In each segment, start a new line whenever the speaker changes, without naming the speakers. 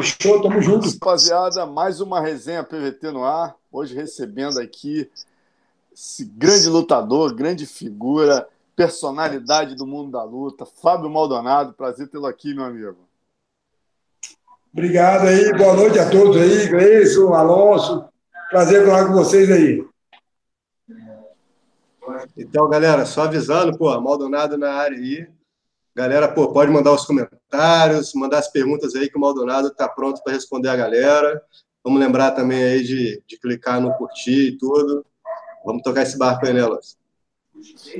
Fechou, tamo junto.
Rapaziada, mais uma resenha PVT no ar. Hoje recebendo aqui esse grande lutador, grande figura, personalidade do mundo da luta, Fábio Maldonado. Prazer tê-lo aqui, meu amigo.
Obrigado aí, boa noite a todos aí, Gleison, Alonso. Prazer falar com vocês aí.
Então, galera, só avisando, pô, Maldonado na área aí. Galera, pô, pode mandar os comentários, mandar as perguntas aí que o Maldonado está pronto para responder a galera. Vamos lembrar também aí de, de clicar no curtir e tudo. Vamos tocar esse barco aí, né?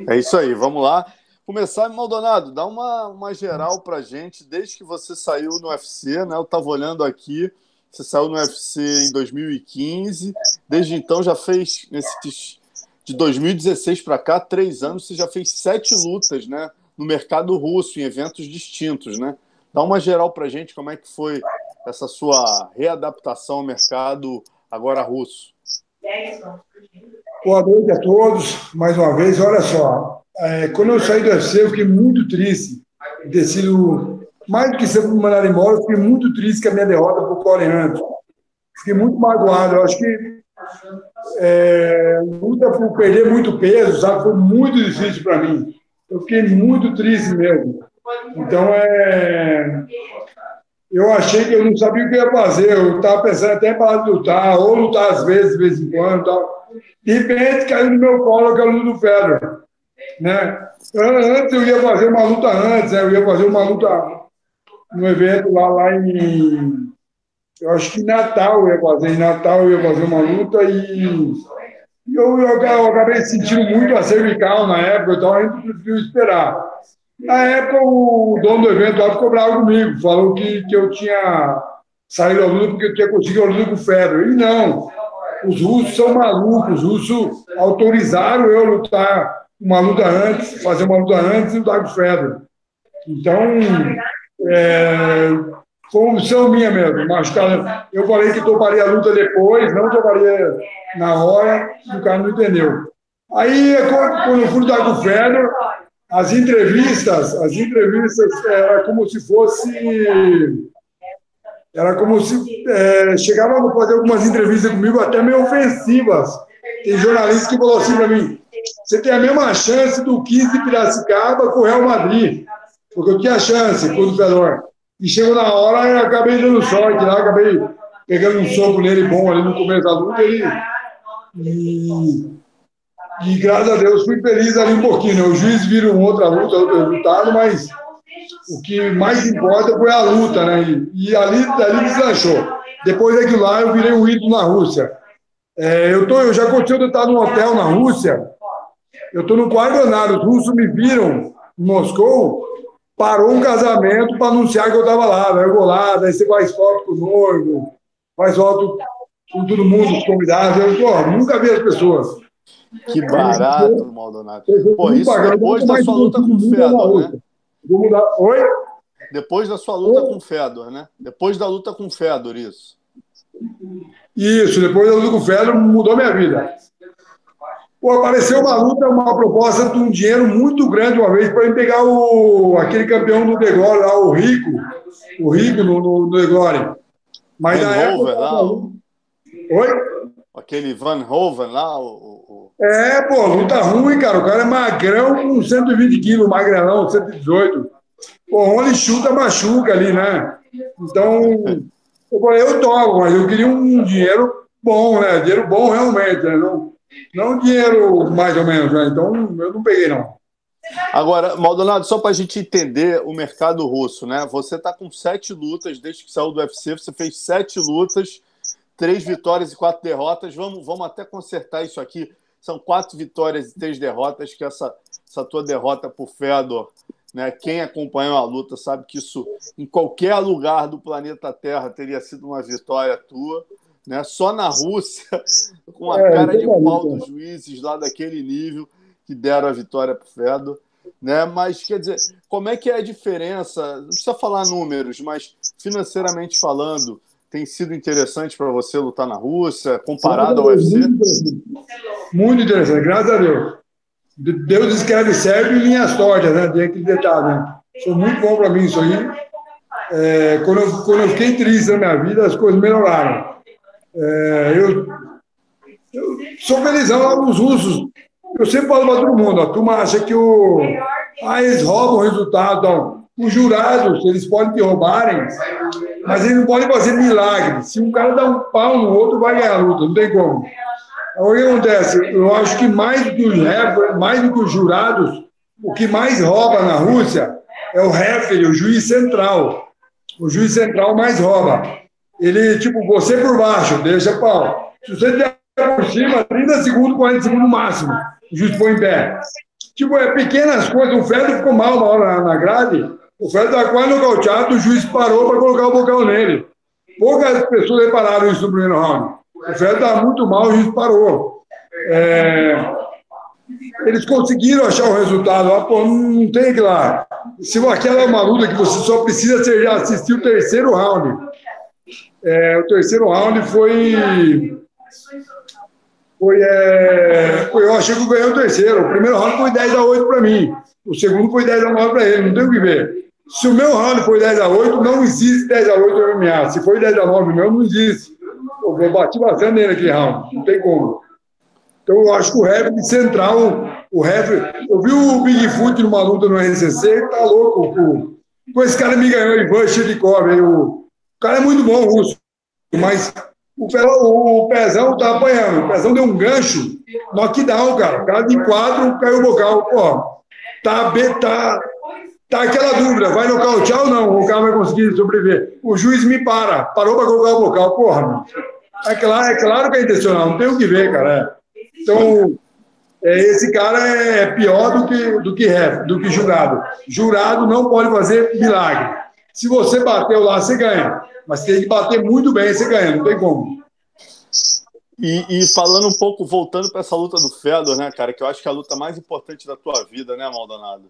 É isso aí, vamos lá. Começar, Maldonado, dá uma, uma geral pra gente, desde que você saiu no UFC, né? Eu estava olhando aqui, você saiu no UFC em 2015, desde então já fez, nesses, de 2016 para cá, três anos, você já fez sete lutas, né? No mercado russo, em eventos distintos, né? Dá uma geral para gente como é que foi essa sua readaptação ao mercado agora russo.
Boa noite a todos, mais uma vez. Olha só, é, quando eu saí do UFC, eu fiquei muito triste de ter sido, mais do que ser mandado embora, eu fiquei muito triste com a minha derrota para o Corey Anderson. Fiquei muito magoado. Eu acho que é, luta por perder muito peso, sabe? Foi muito difícil para mim eu fiquei muito triste mesmo. Então, é, eu achei que eu não sabia o que ia fazer. Eu estava pensando até para lutar, ou lutar às vezes, de vez em quando. Tal. De repente, caiu no meu colo aquela luta do Federer. Né? Antes eu ia fazer uma luta antes, né? eu ia fazer uma luta no evento lá, lá em. Eu acho que em Natal eu ia fazer. Em Natal eu ia fazer uma luta e eu, eu, eu acabei sentindo muito a cervical na época, então a gente preferiu esperar. Na época, o dono do evento lá ficou bravo comigo, falou que, que eu tinha saído da luta porque eu tinha conseguido a luta com o Federer. E não, os russos são malucos, os russos autorizaram eu lutar uma luta antes, fazer uma luta antes e lutar com o Federer. Então, é, opção minha mesmo. Machucar. Eu falei que toparia a luta depois, não toparia na hora, o cara não entendeu. Aí, quando eu fui lutar com o Fedor, as entrevistas, as entrevistas era como se fosse. Era como se é, chegava a fazer algumas entrevistas comigo até meio ofensivas. Tem jornalista que falou assim para mim: você tem a mesma chance do 15 de Piracicaba com o Real Madrid. Porque eu tinha chance com o Fedor. E chegou na hora e acabei dando sorte lá, acabei pegando um soco nele bom ali no começo da luta. E, e, e graças a Deus fui feliz ali um pouquinho. Né? O juiz vira uma outra luta, outro resultado, mas o que mais importa foi a luta, né? E, e ali, ali deslanchou. Depois daquilo lá, eu virei um ídolo na Rússia. É, eu, tô, eu já aconteceu de estar num hotel na Rússia. Eu estou no quarto andar, os russos me viram em Moscou parou um casamento para anunciar que eu estava lá. Né? Eu vou lá, daí você faz foto com o noivo, faz foto com todo mundo, os convidados. Eu pô, nunca vi as pessoas.
Que barato, Maldonado. Pô, isso depois da sua luta com o Fedor, né?
Vou mudar. Oi?
Depois da sua luta Oi? com o Fedor, né? Depois da luta com o Fedor, isso.
Isso, depois da luta com o Fedor mudou minha vida. Pô, apareceu uma luta, uma proposta de um dinheiro muito grande uma vez para pegar o, aquele campeão do Degore lá, o Rico, o Rico no, no, no Degore.
Mas Van na época. Lá, o... Oi? Aquele Van Hoven lá, o,
É, pô, luta ruim, cara. O cara é magrão com 120 quilos, magrelão, 118. Pô, onde chuta, machuca ali, né? Então, eu falei, eu tomo, mas eu queria um dinheiro bom, né? Dinheiro bom realmente, né? Não, não dinheiro mais ou menos, né? Então eu não peguei, não.
Agora, Maldonado, só para a gente entender o mercado russo, né? Você está com sete lutas desde que saiu do UFC, você fez sete lutas, três vitórias e quatro derrotas. Vamos, vamos até consertar isso aqui. São quatro vitórias e três derrotas, que essa, essa tua derrota por Fedor, né? Quem acompanhou a luta sabe que isso, em qualquer lugar do planeta Terra, teria sido uma vitória tua né? Só na Rússia, com a é, cara de pau dos juízes lá daquele nível que deram a vitória para o Fedor. Né? Mas, quer dizer, como é que é a diferença? Não precisa falar números, mas financeiramente falando, tem sido interessante para você lutar na Rússia, comparado ao UFC?
Muito interessante. graças a Deus. Deus escreve certo em linhas tortas, né? Tem aquele detalhe, né? Foi muito bom para mim isso aí. é, quando, eu, quando eu fiquei triste na minha vida, as coisas melhoraram. É, eu, eu sou felizão nos russos. Eu sempre falo para todo mundo, a turma acha que o, ah, eles roubam o resultado. Não. Os jurados, eles podem te roubarem, mas eles não podem fazer milagre. Se um cara dá um pau no outro, vai ganhar a luta, não tem como. O que acontece? Eu acho que mais do que os, mais do que os jurados, o que mais rouba na Rússia é o referee, o juiz central. O juiz central mais rouba. Ele, tipo, você por baixo, deixa pau. Se você der por cima, 30 segundos, 40 segundos máximo. O juiz põe em pé. Tipo, é pequenas coisas. O Fred ficou mal uma hora na grade. O Fred estava quase nocauteado, o juiz parou para colocar o bocal nele. Poucas pessoas repararam isso no primeiro round. O Fred estava muito mal, o juiz parou. É... Eles conseguiram achar o resultado. Ah, pô, não tem que lá. Se aquela é uma luta que você só precisa assistir o terceiro round. É, o terceiro round foi. Foi, é, foi, eu achei que eu ganhei o terceiro. O primeiro round foi 10 a 8 para mim. O segundo foi 10 a 9 para ele. Não tem o que ver. Se o meu round foi 10 a 8, não existe 10 a 8 no MMA. Se foi 10 a 9 meu, não existe. Eu bati bastante nele aquele round. Não tem como. Então, eu acho que o Heavy central, o Heavy. Eu vi o Bigfoot numa luta no RCC, tá louco. Com esse cara me ganhou, Ivan Chedikov. O, o cara é muito bom, o russo. Mas o, o, o Pezão tá apanhando. O Pezão deu um gancho, knockdown, cara. O cara de quatro caiu o bocal. Pô, tá, tá, tá aquela dúvida: vai nocautear ou não? O cara vai conseguir sobreviver. O juiz me para, parou para colocar o bocal. Porra, É claro, é claro que é intencional, não tem o que ver, cara. É. Então, é, esse cara é pior do que, do que ref, do que jurado. Jurado não pode fazer milagre. Se você bateu lá, você ganha. Mas tem que bater muito bem, você ganha, não tem como.
E, e falando um pouco, voltando para essa luta do Fedor, né, cara, que eu acho que é a luta mais importante da tua vida, né, Maldonado?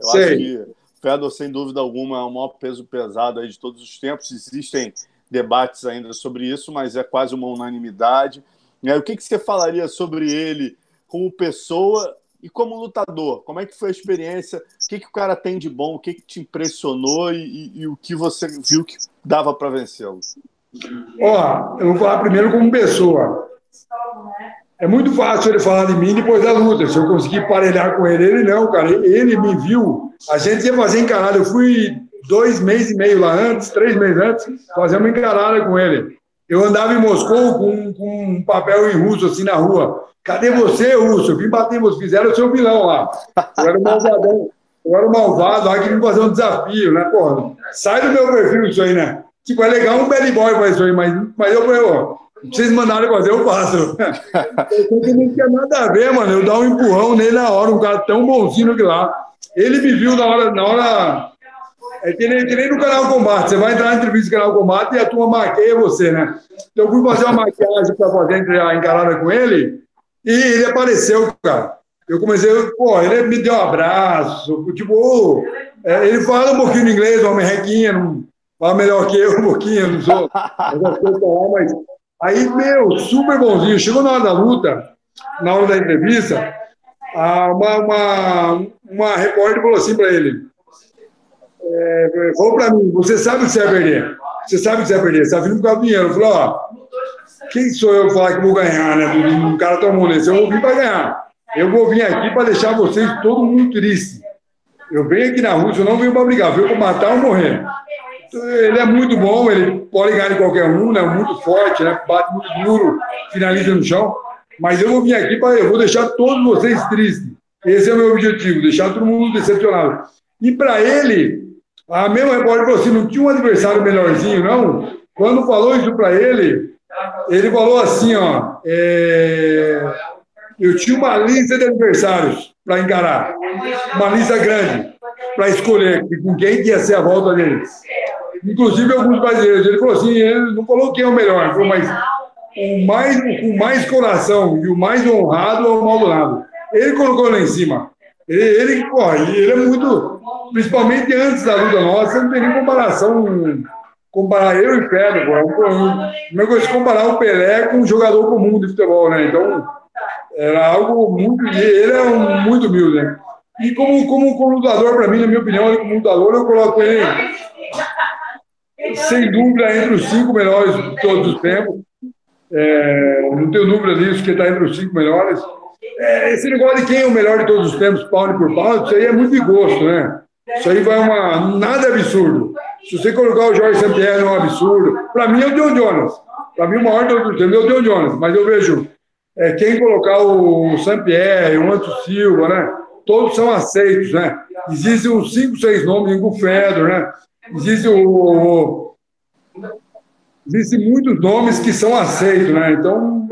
Eu Sei. acho que Fedor, sem dúvida alguma, é o maior peso pesado aí de todos os tempos. Existem debates ainda sobre isso, mas é quase uma unanimidade. O que, que você falaria sobre ele como pessoa e como lutador? Como é que foi a experiência? O que, que o cara tem de bom? O que, que te impressionou e, e, e o que você viu que dava para vencê-lo?
Ó, eu vou falar primeiro como pessoa. É muito fácil ele falar de mim depois da luta. Se eu conseguir parelhar com ele, ele não, cara. Ele me viu. A gente ia fazer encarada. Eu fui dois meses e meio lá antes, três meses antes, fazer uma encarada com ele. Eu andava em Moscou com, com um papel em russo, assim, na rua. Cadê você? Eu vim bater em você. Fizeram o seu vilão lá. Eu era o malvadão. Eu era o malvado lá que vim fazer um desafio, né, porra? Sai do meu perfil isso aí, né? Tipo, é legal um bad boy fazer isso aí, mas, mas eu ó, vocês mandarem fazer, eu faço. Eu não tinha nada a ver, mano. Eu dar um empurrão nele na hora, um cara tão bonzinho que lá. Ele me viu na hora, na hora é que nem, que nem no canal Combate. Você vai entrar na entrevista do canal Combate e a turma maqueia você, né? Então eu fui fazer uma maquiagem para fazer a encarada com ele e ele apareceu, cara. Eu comecei, pô, ele me deu um abraço, tipo, é, ele fala um pouquinho de inglês, uma merrequinha, não fala melhor que eu um pouquinho, não sou. Mas aí, meu, super bonzinho. Chegou na hora da luta, na hora da entrevista, uma, uma, uma repórter falou assim para ele: é, falou para mim, você sabe que você vai perder. Você sabe que você vai perder, você está vindo por causa do dinheiro. Eu falei, ó, quem sou eu falar que vou ganhar, né? Um cara tomou nesse, eu vou vir para ganhar. Eu vou vir aqui para deixar vocês todo mundo triste. Eu venho aqui na Rússia, eu não venho para brigar, venho para matar ou morrer. Ele é muito bom, ele pode ganhar de qualquer um, né? Muito forte, né? Bate muito duro, finaliza no chão. Mas eu vou vir aqui para eu vou deixar todos vocês tristes. Esse é o meu objetivo, deixar todo mundo decepcionado. E para ele, a mesma repórter falou assim: não tinha um adversário melhorzinho, não? Quando falou isso para ele, ele falou assim: ó, é... eu tinha uma lista de adversários para encarar, uma lista grande, para escolher com quem ia ser a volta deles. Inclusive alguns brasileiros. Ele falou assim: ele não falou quem é o melhor, falou, mas o mais, o mais coração e o mais honrado é o Maldonado. Ele colocou lá em cima. Ele, ele, ele é muito. Principalmente antes da luta nossa, não tem nem comparação. Comparar eu e Pedro, porra. O negócio de comparar o Pelé com um jogador comum de futebol, né? Então, era algo muito. Ele é um, muito humilde, né? E como, como, como lutador, para mim, na minha opinião, ele como lutador, eu coloco ele sem dúvida, entre os cinco melhores de todos os tempos. É, não tenho dúvida disso, que está entre os cinco melhores. É, esse negócio de quem é o melhor de todos os tempos, pound por pound, isso aí é muito de gosto, né? Isso aí vai uma. Nada absurdo. Se você colocar o Jorge Sampierre é um absurdo. Para mim é o John Jonas. Para mim, o maior tempos é o John Jonas. Mas eu vejo é, quem colocar o Sampierre, o Anto Silva, né? Todos são aceitos, né? Existem uns cinco, seis nomes, o Fedor, né? Existe o, Existem muitos nomes que são aceitos, né? Então,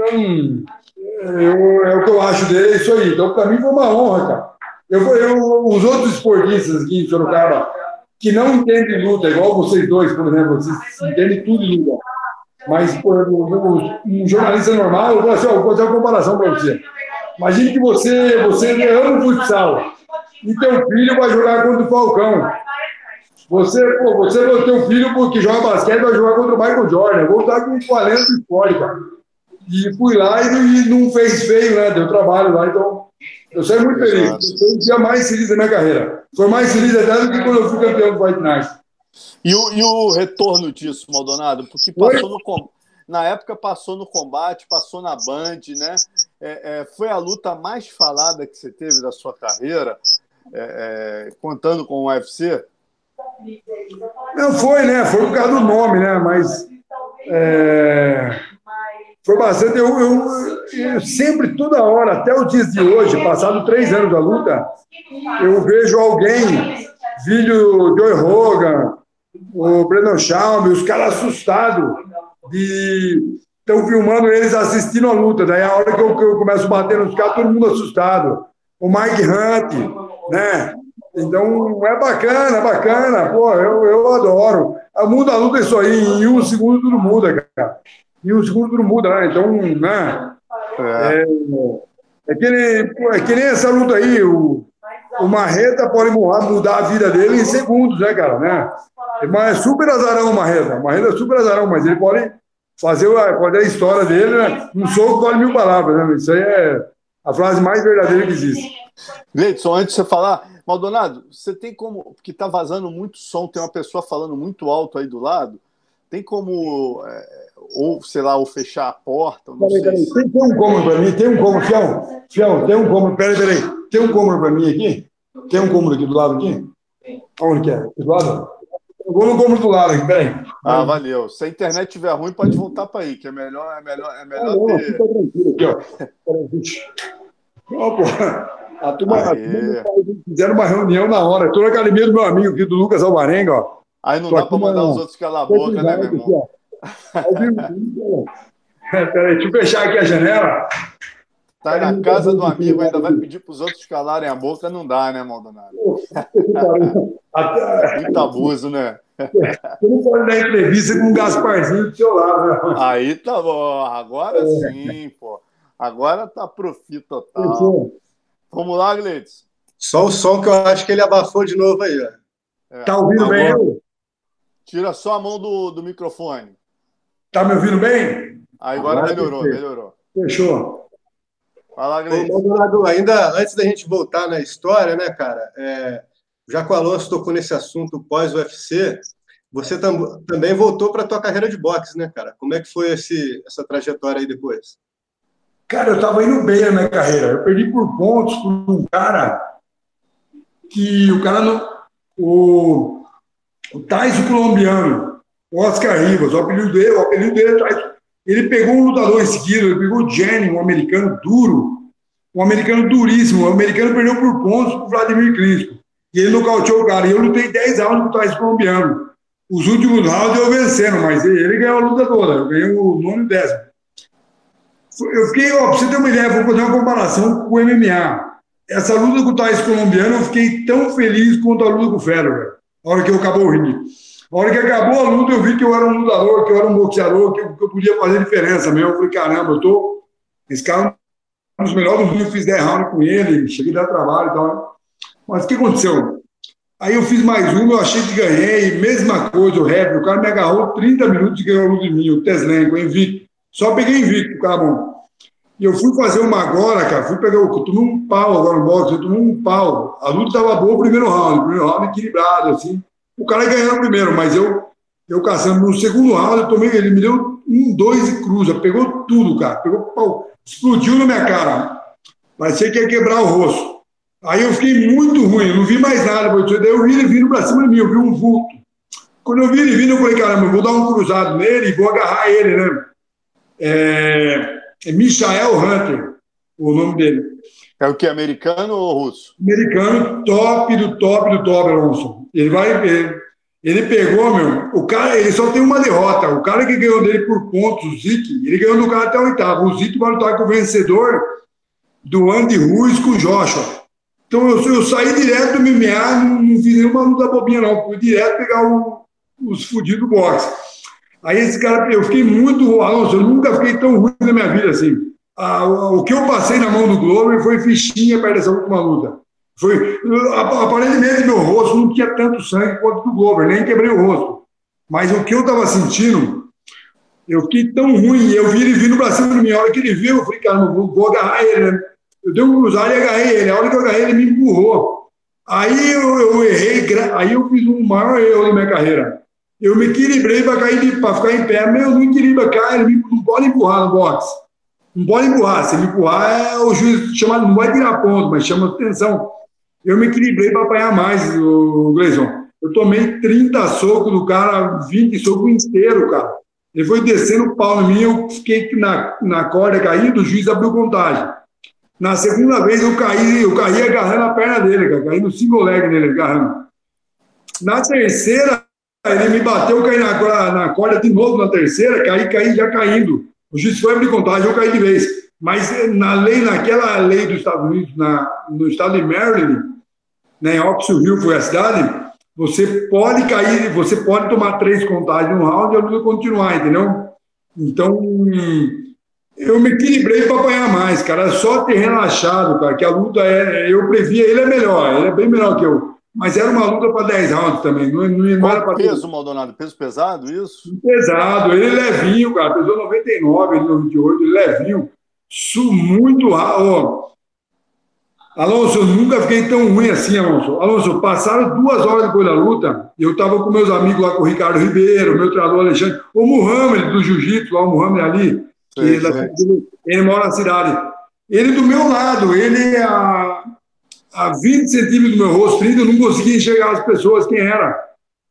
eu, é o que eu acho dele, é isso aí. Então, para mim foi uma honra, cara. Eu, eu, os outros esportistas aqui em Sorocaba, que não entendem luta, igual vocês dois, por exemplo, vocês entendem tudo de luta. Mas, por exemplo, um jornalista normal, eu vou, assim, ó, vou fazer uma comparação para você. Imagine que você, você ama o futsal e teu filho vai jogar contra o Falcão. Você, pô, você não teu filho que joga basquete vai jogar contra o Michael Jordan. Vou estar com 40 história, cara. E fui lá e, e, não fez feio, né? Deu trabalho lá, então eu saí muito feliz. Foi o dia mais feliz da minha carreira. Foi mais feliz até do que quando eu fui campeão do Fight Night.
E o, e o retorno disso, Maldonado? Porque passou no na época passou no combate, passou na Band, né? É, é, foi a luta mais falada que você teve da sua carreira, é, é contando com o UFC?
Não foi, né? Foi por causa do nome, né? Mas bastante. Eu, eu, eu, sempre, toda hora, até os dias de hoje, passado três anos da luta, eu vejo alguém, vídeo Joe Rogan, o Brandon Schaum, os caras assustados de estão filmando eles assistindo a luta. Daí a hora que eu, que eu começo a bater nos caras, todo mundo assustado. O Mike Hunt, né? Então, é bacana, é bacana. Pô, eu, eu adoro. A muda a luta é isso aí. Em um segundo tudo muda, cara. Em um segundo tudo muda, né? Então, né? É, é, que, nem, é que nem essa luta aí. O, o Marreta pode mudar a vida dele em segundos, né, cara? Né? Mas é super azarão o Marreta. O Marreta é super azarão, mas ele pode fazer, pode a história dele, né? Um soco vale mil palavras, né? Isso aí é a frase mais verdadeira que existe.
Gleidson, antes de você falar, Maldonado, você tem como. Porque está vazando muito som, tem uma pessoa falando muito alto aí do lado. Tem como. É, ou, sei lá, ou fechar a porta. Não peraí,
peraí. Tem, um cômodo para mim, tem um cômodo, Fião. Fião, tem um cômodo. Peraí, peraí. Tem um cômodo para mim aqui? Tem um cômodo aqui do lado aqui? Onde que é? Do lado? Eu vou no cômodo do lado aqui, peraí.
Ah, valeu. Se a internet estiver ruim, pode voltar para aí, que é melhor, é melhor, é melhor ah, não, ter... Fica tranquilo aqui, ó. Ó, porra. A turma, a turma fizeram uma reunião na hora. Estou na academia do meu amigo aqui, do Lucas Alvarenga, ó. Aí não dá para mandar os outros calar a boca, né, meu irmão?
Peraí, deixa eu fechar aqui a janela.
Tá na casa do amigo, ainda vai pedir para os outros calarem a boca, não dá, né, Maldonado? Muito abuso, né?
Você não pode dar entrevista com um Gasparzinho do seu lado, né?
Aí tá bom, agora é. sim, pô. Agora tá profi total. Vamos lá, Gleides.
Só o som que eu acho que ele abafou de novo aí.
Ó. É. Tá ouvindo tá bem?
Tira só a mão do, do microfone.
Tá me ouvindo bem?
Aí agora, agora melhorou, melhorou.
Fechou.
Fala, Gleides.
Ainda antes da gente voltar na história, né, cara? É, já que o Alonso tocou nesse assunto pós-UFC, você tam, também voltou para a tua carreira de boxe, né, cara? Como é que foi esse, essa trajetória aí depois?
Cara, eu estava indo bem na minha carreira. Eu perdi por pontos por um cara que o cara não. O, o Tais colombiano, o Oscar Rivas, o apelido dele, o apelido dele é. Ele pegou um lutador esquilo, ele pegou o Jenny, um americano duro, um americano duríssimo. O americano perdeu por pontos para o Vladimir Klitschko. E ele nocauteou o cara. E eu lutei 10 rounds com o Tais colombiano. Os últimos rounds eu vencendo, mas ele ganhou a luta toda. Eu ganhei o nono e décimo. Eu fiquei, ó, pra você ter uma ideia, vou fazer uma comparação com o MMA. Essa luta com o Thais colombiano, eu fiquei tão feliz quanto a luta com o Federer, a hora que eu acabou o ringue. A hora que acabou a luta, eu vi que eu era um lutador, que eu era um boxeador, que eu, que eu podia fazer diferença mesmo. Eu falei, caramba, eu tô. Esse cara é um dos melhores do mundo, eu fiz 10 rounds com ele, cheguei a dar trabalho e tal. Mas o que aconteceu? Aí eu fiz mais uma, eu achei que ganhei, mesma coisa, o rap, o cara me agarrou 30 minutos e ganhou a luta de mim, o Teslenco, invicto. Só peguei invicto, cara bom. E eu fui fazer uma agora, cara, fui pegar o. Tomei um pau agora no boxe, eu tomei um pau. A luta estava boa o primeiro round, o primeiro round equilibrado, assim. O cara ganhou primeiro, mas eu, eu caçando. No segundo round, eu tomei, ele me deu um, dois e cruza, pegou tudo, cara. Pegou pau, explodiu na minha cara. Parecia que ia quebrar o rosto. Aí eu fiquei muito ruim, não vi mais nada. Daí eu vi ele vindo pra cima de mim, eu vi um vulto. Quando eu vi ele vindo, eu falei, caramba, eu vou dar um cruzado nele e vou agarrar ele, né? É, é Michael Hunter, o nome dele.
É o que? Americano ou russo?
Americano, top do top do top, Alonso. Ele vai. Ele, ele pegou, meu. O cara, ele só tem uma derrota. O cara que ganhou dele por pontos, o Zik, ele ganhou do cara até o oitavo. O Zik vai lutar com o vencedor do Andy Ruiz com o Joshua. Então eu, eu saí direto do MMA, não, não fiz nenhuma luta bobinha, não. Fui direto pegar o, os fudidos do boxe. Aí esse cara, eu fiquei muito. Alonso, eu nunca fiquei tão ruim na minha vida assim. Ah, o que eu passei na mão do Glover foi fichinha perto dessa última luta. Foi, aparentemente, meu rosto não tinha tanto sangue quanto do Glover, nem quebrei o rosto. Mas o que eu estava sentindo, eu fiquei tão ruim. Eu vi ele vindo para cima de mim. A hora que ele viu, eu falei, cara, vou, vou agarrar ele, né? Eu dei um cruzado e agarrei ele. A hora que eu agarrei, ele me empurrou. Aí eu, eu errei, aí eu fiz um maior erro na minha carreira. Eu me equilibrei para cair, para ficar em pé, mas eu não equilibra, cara, ele não pode empurrar no boxe. Não pode empurrar. Se ele empurrar, é o juiz chama, não vai tirar ponto, mas chama atenção. Eu me equilibrei para apanhar mais, o Gleison. Eu tomei 30 socos do cara, 20 socos inteiro, cara. Ele foi descendo o pau em mim, eu fiquei na, na corda caído, o juiz abriu contagem. Na segunda vez eu caí, eu caí agarrando a perna dele, cara, caí no single leg nele, agarrando. Na terceira, ele me bateu, eu caí na, na corda de novo na terceira, caí, caí já caindo. O juiz foi abrir contagem, eu caí de vez. Mas eh, na lei, naquela lei dos Estados Unidos, na, no estado de Maryland, né, em Oxford Hill foi a cidade, você pode cair, você pode tomar três contagens no round e a luta continuar, entendeu? Então, eu me equilibrei para apanhar mais, cara. Só ter relaxado, cara, que a luta é. Eu previa, ele é melhor, ele é bem melhor que eu. Mas era uma luta para 10 rounds também. Não, não, não
era para peso, Maldonado? Peso pesado, isso?
Pesado. Ele é levinho, cara. Pesou 99, ele 98, ele é levinho. Su, muito rápido. Alonso, eu nunca fiquei tão ruim assim, Alonso. Alonso, passaram duas horas depois da luta, eu estava com meus amigos lá, com o Ricardo Ribeiro, meu treinador Alexandre, o Muhammad do Jiu-Jitsu, lá o Muhammad ali, que ele, ele mora na cidade. Ele do meu lado, ele a, a 20 centímetros do meu rosto, 30, eu não conseguia enxergar as pessoas, quem era.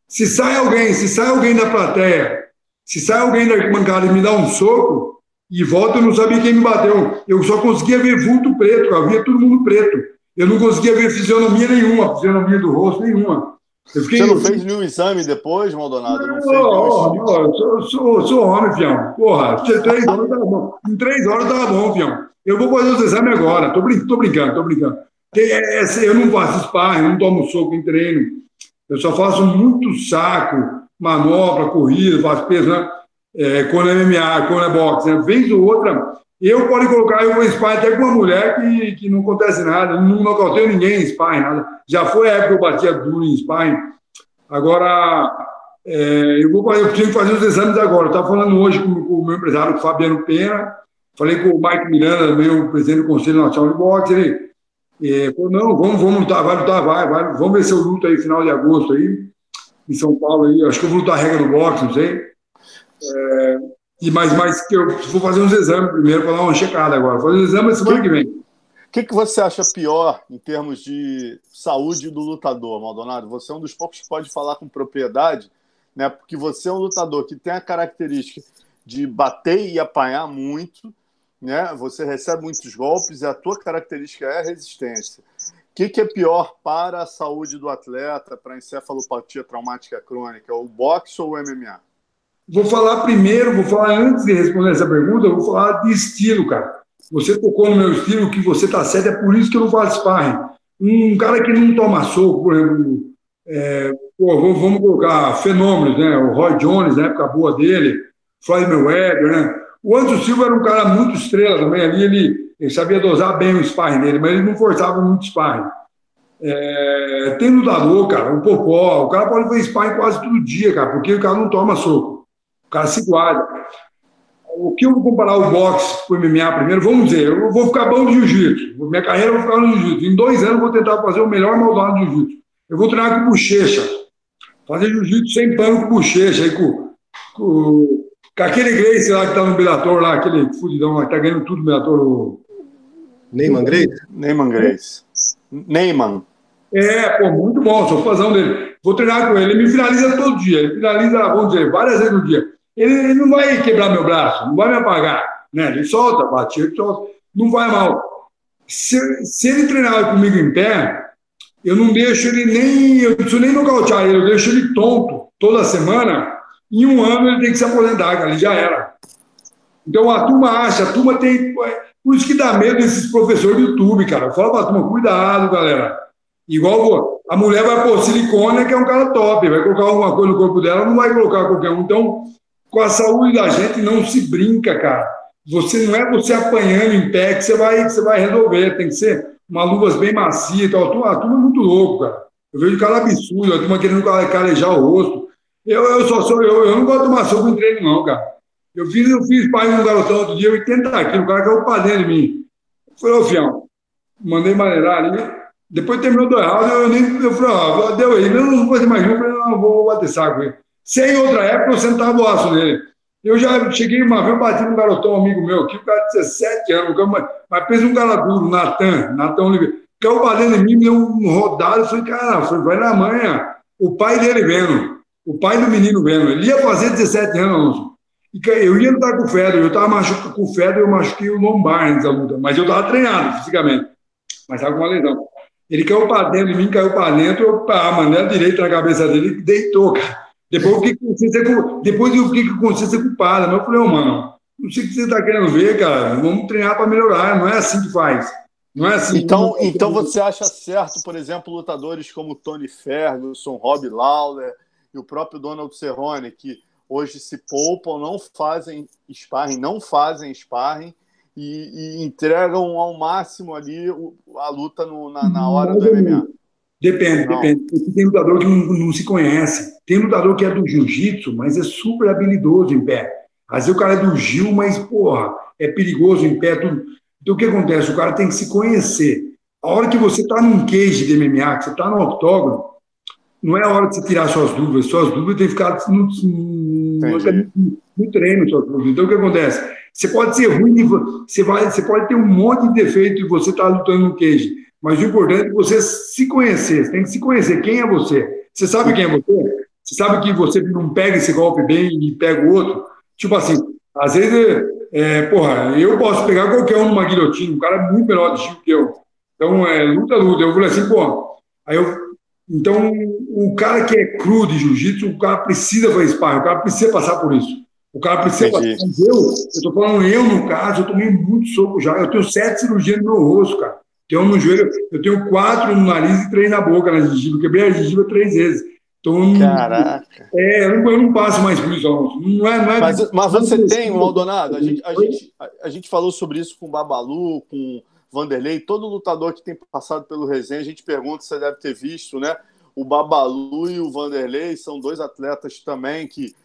Se sai alguém, se sai alguém da plateia, se sai alguém da arquibancada e me dá um soco, e volta, eu não sabia quem me bateu. Eu só conseguia ver vulto preto, eu via todo mundo preto. Eu não conseguia ver fisionomia nenhuma, fisionomia do rosto nenhuma.
Fiquei... Você não fez nenhum exame depois, Maldonado? Não, não
fez oh, oh, oh, sou, sou, sou homem, fião. Porra, três horas tá bom. Em três horas tá bom, fião. Eu vou fazer os exames agora. Tô, brin tô brincando, tô brincando. É, é, eu não faço sparring, não tomo soco em treino. Eu só faço muito saco, manobra, corrida, faço peso, né? É, quando é MMA, quando é boxe. Né? Vez ou outra, eu pode colocar, eu vou até com uma mulher que, que não acontece nada, não nocauteio ninguém em sparring, nada. Já foi a época que eu batia duro em sparring. Agora, é, eu, vou, eu preciso fazer os exames agora. Estava falando hoje com, com, o meu empresário, Fabiano Pena, falei com o Mike Miranda, meu presidente do Conselho Nacional de Boxe, ele é, falou, não, vamos, vamos lutar, vai lutar, vai, vai, vamos ver se eu luto aí final de agosto aí, em São Paulo aí, acho que eu vou lutar a regra do boxe, não sei. É, e mais, mais que eu vou fazer uns exames primeiro para dar uma checada agora. Fazer os exames semana que vem. O
que, que você acha pior em termos de saúde do lutador, Maldonado? Você é um dos poucos que pode falar com propriedade, né? Porque você é um lutador que tem a característica de bater e apanhar muito, né? Você recebe muitos golpes e a tua característica é a resistência. O que, que, é pior para a saúde do atleta, para a encefalopatia traumática crônica, o boxe ou o MMA?
Vou falar primeiro, vou falar antes de responder essa pergunta, vou falar de estilo, cara. Você tocou no meu estilo, que você tá certo, é por isso que eu não faço sparring. Um cara que não toma soco, por exemplo, é, pô, vamos colocar fenômenos, né? O Roy Jones, na época boa dele, Floyd Mayweather, né? O Anderson Silva era um cara muito estrela também ali, ele, ele sabia dosar bem o sparring dele, mas ele não forçava muito sparring. É, tem lutador, cara, o Popó, o cara pode fazer sparring quase todo dia, cara, porque o cara não toma soco, o cara se guarda. O que eu vou comparar o boxe com o MMA primeiro, vamos dizer, eu vou ficar bom de jiu-jitsu, minha carreira eu vou ficar no jiu-jitsu, em dois anos eu vou tentar fazer o melhor maldado de jiu-jitsu. Eu vou treinar com bochecha, fazer jiu-jitsu sem pano com bochecha, aí com, com, com aquele Grace lá que tá no Bellator, lá, aquele fudidão lá, que tá ganhando tudo no Bellator. O...
Neyman Grace?
Neyman Grace. Neyman.
É, pô, muito bom, sou fãzão dele. Vou treinar com ele, ele me finaliza todo dia, ele finaliza, vamos dizer, várias vezes no dia. Ele, ele não vai quebrar meu braço, não vai me apagar, né? Ele solta, bate, ele solta, não vai mal. Se, se ele treinar comigo em pé, eu não deixo ele nem, eu não preciso nem nocautear ele, eu deixo ele tonto toda semana. Em um ano ele tem que se aposentar, cara, ele já era. Então a turma acha, a turma tem. Por isso que dá medo desses professores do YouTube, cara. Fala pra turma, cuidado, galera. Igual a mulher vai pôr silicone, que é um cara top, vai colocar alguma coisa no corpo dela, não vai colocar qualquer um. Então, com a saúde da gente não se brinca, cara. Você não é você apanhando em pé que você vai, que você vai resolver. Tem que ser uma luvas bem macia e tal. A turma, a turma é muito louco, cara. Eu vejo cara absurdo, a turma querendo calejar o rosto. Eu, eu só sou, eu, eu não gosto de tomar soco em treino, não, cara. Eu fiz, eu fiz pai um garotão outro dia, 80 quilos, o cara caiu para dentro de mim. Falei, ô fião, mandei maneirar ali. Depois terminou dois rounds, eu nem. Eu falei, ó, deu aí, eu não vou fazer mais um, eu falei, não, vou bater saco aí. Sem outra época, eu sentava o aço nele. Eu já cheguei uma vez, bati num garotão amigo meu, que o cara de 17 anos, mas, fez um cara duro, Natan, Natan Oliveira. Caiu batendo em mim, deu um rodado, eu falei, cara, foi, vai na manhã. O pai dele vendo, o pai do menino vendo. Ele ia fazer 17 anos. E eu ia lutar com o Fedor, eu estava machucado com o Fedor, eu machuquei o lombar da luta, mas eu estava treinado fisicamente, mas estava com uma lesão. Ele caiu para dentro de mim, caiu para dentro, eu, a maneira direita na cabeça dele, deitou, cara. Depois eu fiquei com consciência, depois eu fiquei com consciência culpada. Mas eu falei, oh, mano, não sei o que você está querendo ver, cara. Vamos treinar para melhorar. Não é assim que faz. Não é assim.
Então, então você acha certo, por exemplo, lutadores como Tony Ferguson, Rob Lawler e o próprio Donald Cerrone, que hoje se poupam, não fazem sparring, não fazem sparring e, e entregam ao máximo ali a luta no, na, na hora do MMA?
Depende, não. depende. Tem lutador que não, não, se conhece. Tem lutador que é do jiu-jitsu, mas é super habilidoso em pé. Às vezes o cara é do Gil, mas, porra, é perigoso em pé. Tudo. Então o que acontece? O cara tem que se conhecer. A hora que você está num cage de MMA, que você está no octógono, não é a hora de você tirar suas dúvidas. Suas dúvidas têm que ficar no, no, no treino. Suas dúvidas. Então o que acontece? Você pode ser ruim, você, vai, você pode ter um monte de defeito e você está lutando no cage. Mas o importante é você se conhecer, você tem que se conhecer. Quem é você? Você sabe quem é você? Você sabe que você não pega esse golpe bem e pega o outro? Tipo assim, às vezes, é, porra, eu posso pegar qualquer um numa guilhotina, um cara é muito melhor de que eu. Então, é luta, luta. Eu falei assim, pô, aí eu. Então, o cara que é cru de jiu-jitsu, o cara precisa fazer sparring, o cara precisa passar por isso. O cara precisa Entendi. passar. Eu, eu tô falando eu, no caso, eu tomei muito soco já. Eu tenho sete cirurgias no meu rosto, cara. Tenho um no joelho, eu tenho quatro no nariz e três na boca, na gengiva. Quebrei a gengiva três vezes. Então,
Caraca.
É, eu não, eu não passo mais por isso, não é, não é,
mas, mas você tem, Maldonado, a gente, a, gente, a, gente falou sobre isso com o Babalu, com Vanderlei, todo lutador que tem passado pelo resenha, a gente pergunta se você deve ter visto, né? O Babalu e o Vanderlei são dois atletas também que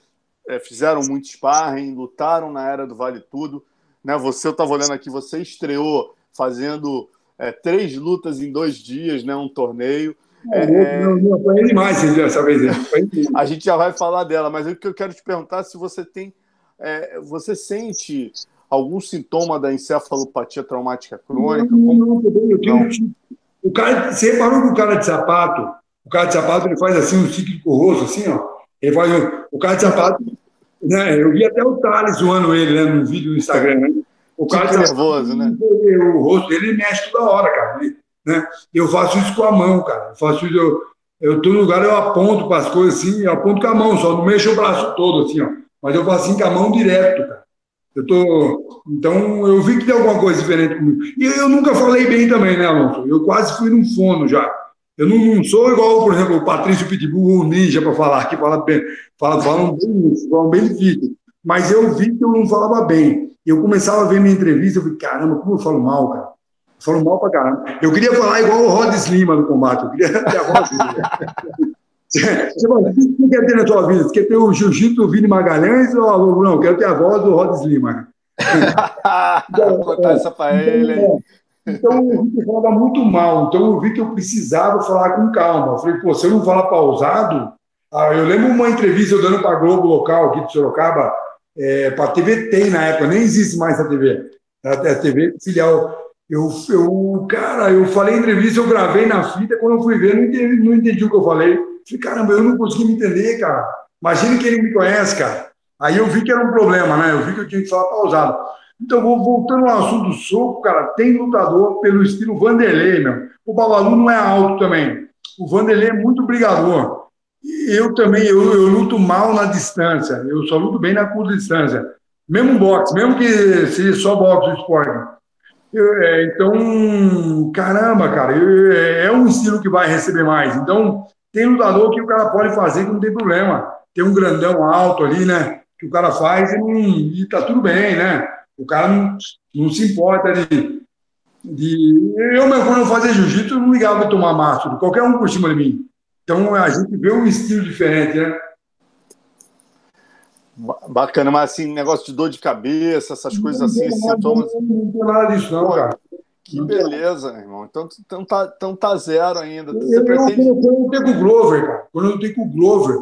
é, fizeram muito sparring, lutaram na era do Vale Tudo. Né? Você, eu estava olhando aqui, você estreou fazendo é, três lutas em dois dias, né? Um torneio.
É, não, não apanhei demais dessa vez.
a gente já vai falar dela, mas o que eu quero te perguntar é se você tem. É, você sente algum sintoma da encefalopatia traumática crônica?
Não, não, não, eu tenho, não. O cara, você reparou que o cara de sapato, o cara de sapato ele faz assim um ciclo rosto, assim, ó. Ele faz o cara de sapato, né? Eu vi até o Thales zoando ele, né, no vídeo do Instagram, né?
O cara Fica nervoso, né?
O rosto dele mexe toda hora, cara. né? Eu faço isso com a mão, cara. Eu faço isso, eu, eu tô no lugar, eu aponto para as coisas assim, eu aponto com a mão, só não mexo o braço todo, assim, ó. Mas eu faço assim com a mão direto, cara. Eu tô. Então, eu vi que tem alguma coisa diferente comigo. E eu nunca falei bem também, né, Alonso? Eu quase fui num fono já. Eu não, não sou igual, por exemplo, o Patrício Pitbull, o Ninja, para falar, que fala bem, fala, falam bem, falam bem difícil. Mas eu vi que eu não falava bem. Eu começava a ver minha entrevista, eu falei, caramba, como eu falo mal, cara. Eu falo mal pra caramba. Eu queria falar igual o Rod Lima no combate, eu queria ter a voz o que você quer ter na sua vida? Você quer ter o jiu-jitsu do Vini Magalhães ou não? Quero ter a voz do Rod Lima.
então, contar essa pra então, ele.
Então, então eu vi que eu falava muito mal, então eu vi que eu precisava falar com calma. Eu falei, pô, se eu não falar pausado, Ah, eu lembro uma entrevista eu dando para a Globo local aqui de Sorocaba, é, para a TV Tem na época, nem existe mais a TV. A, a TV filial. Eu, eu, cara, eu falei entrevista, eu gravei na fita, quando eu fui ver, não entendi, não entendi o que eu falei. Falei, caramba, eu não consegui me entender, cara. Imagina que ele me conhece, cara. Aí eu vi que era um problema, né? Eu vi que eu tinha que falar pausado. Então, voltando ao assunto do soco, cara, tem lutador pelo estilo Vanderlei, meu. O Babalu não é alto também. O Vanderlei é muito brigador. Eu também, eu, eu luto mal na distância. Eu só luto bem na curta distância. Mesmo boxe, mesmo que seja só boxe o esporte. Eu, é, então, caramba, cara, eu, é, é um estilo que vai receber mais. Então, tem lutador que o cara pode fazer que não tem problema. Tem um grandão alto ali, né? Que o cara faz e, não, e tá tudo bem, né? O cara não, não se importa de, de. Eu mesmo, quando eu fazia jiu-jitsu, eu não ligava de tomar mastro, qualquer um por cima de mim. Então a gente vê um estilo diferente, né?
Bacana, mas assim, negócio de dor de cabeça, essas coisas assim, sintomas.
Não, não tem nada disso, não, cara.
Que beleza, irmão. Então, então, tá, então tá zero ainda.
Você eu, pretende... eu, eu com o Glover, cara. Quando eu lutei com o Glover,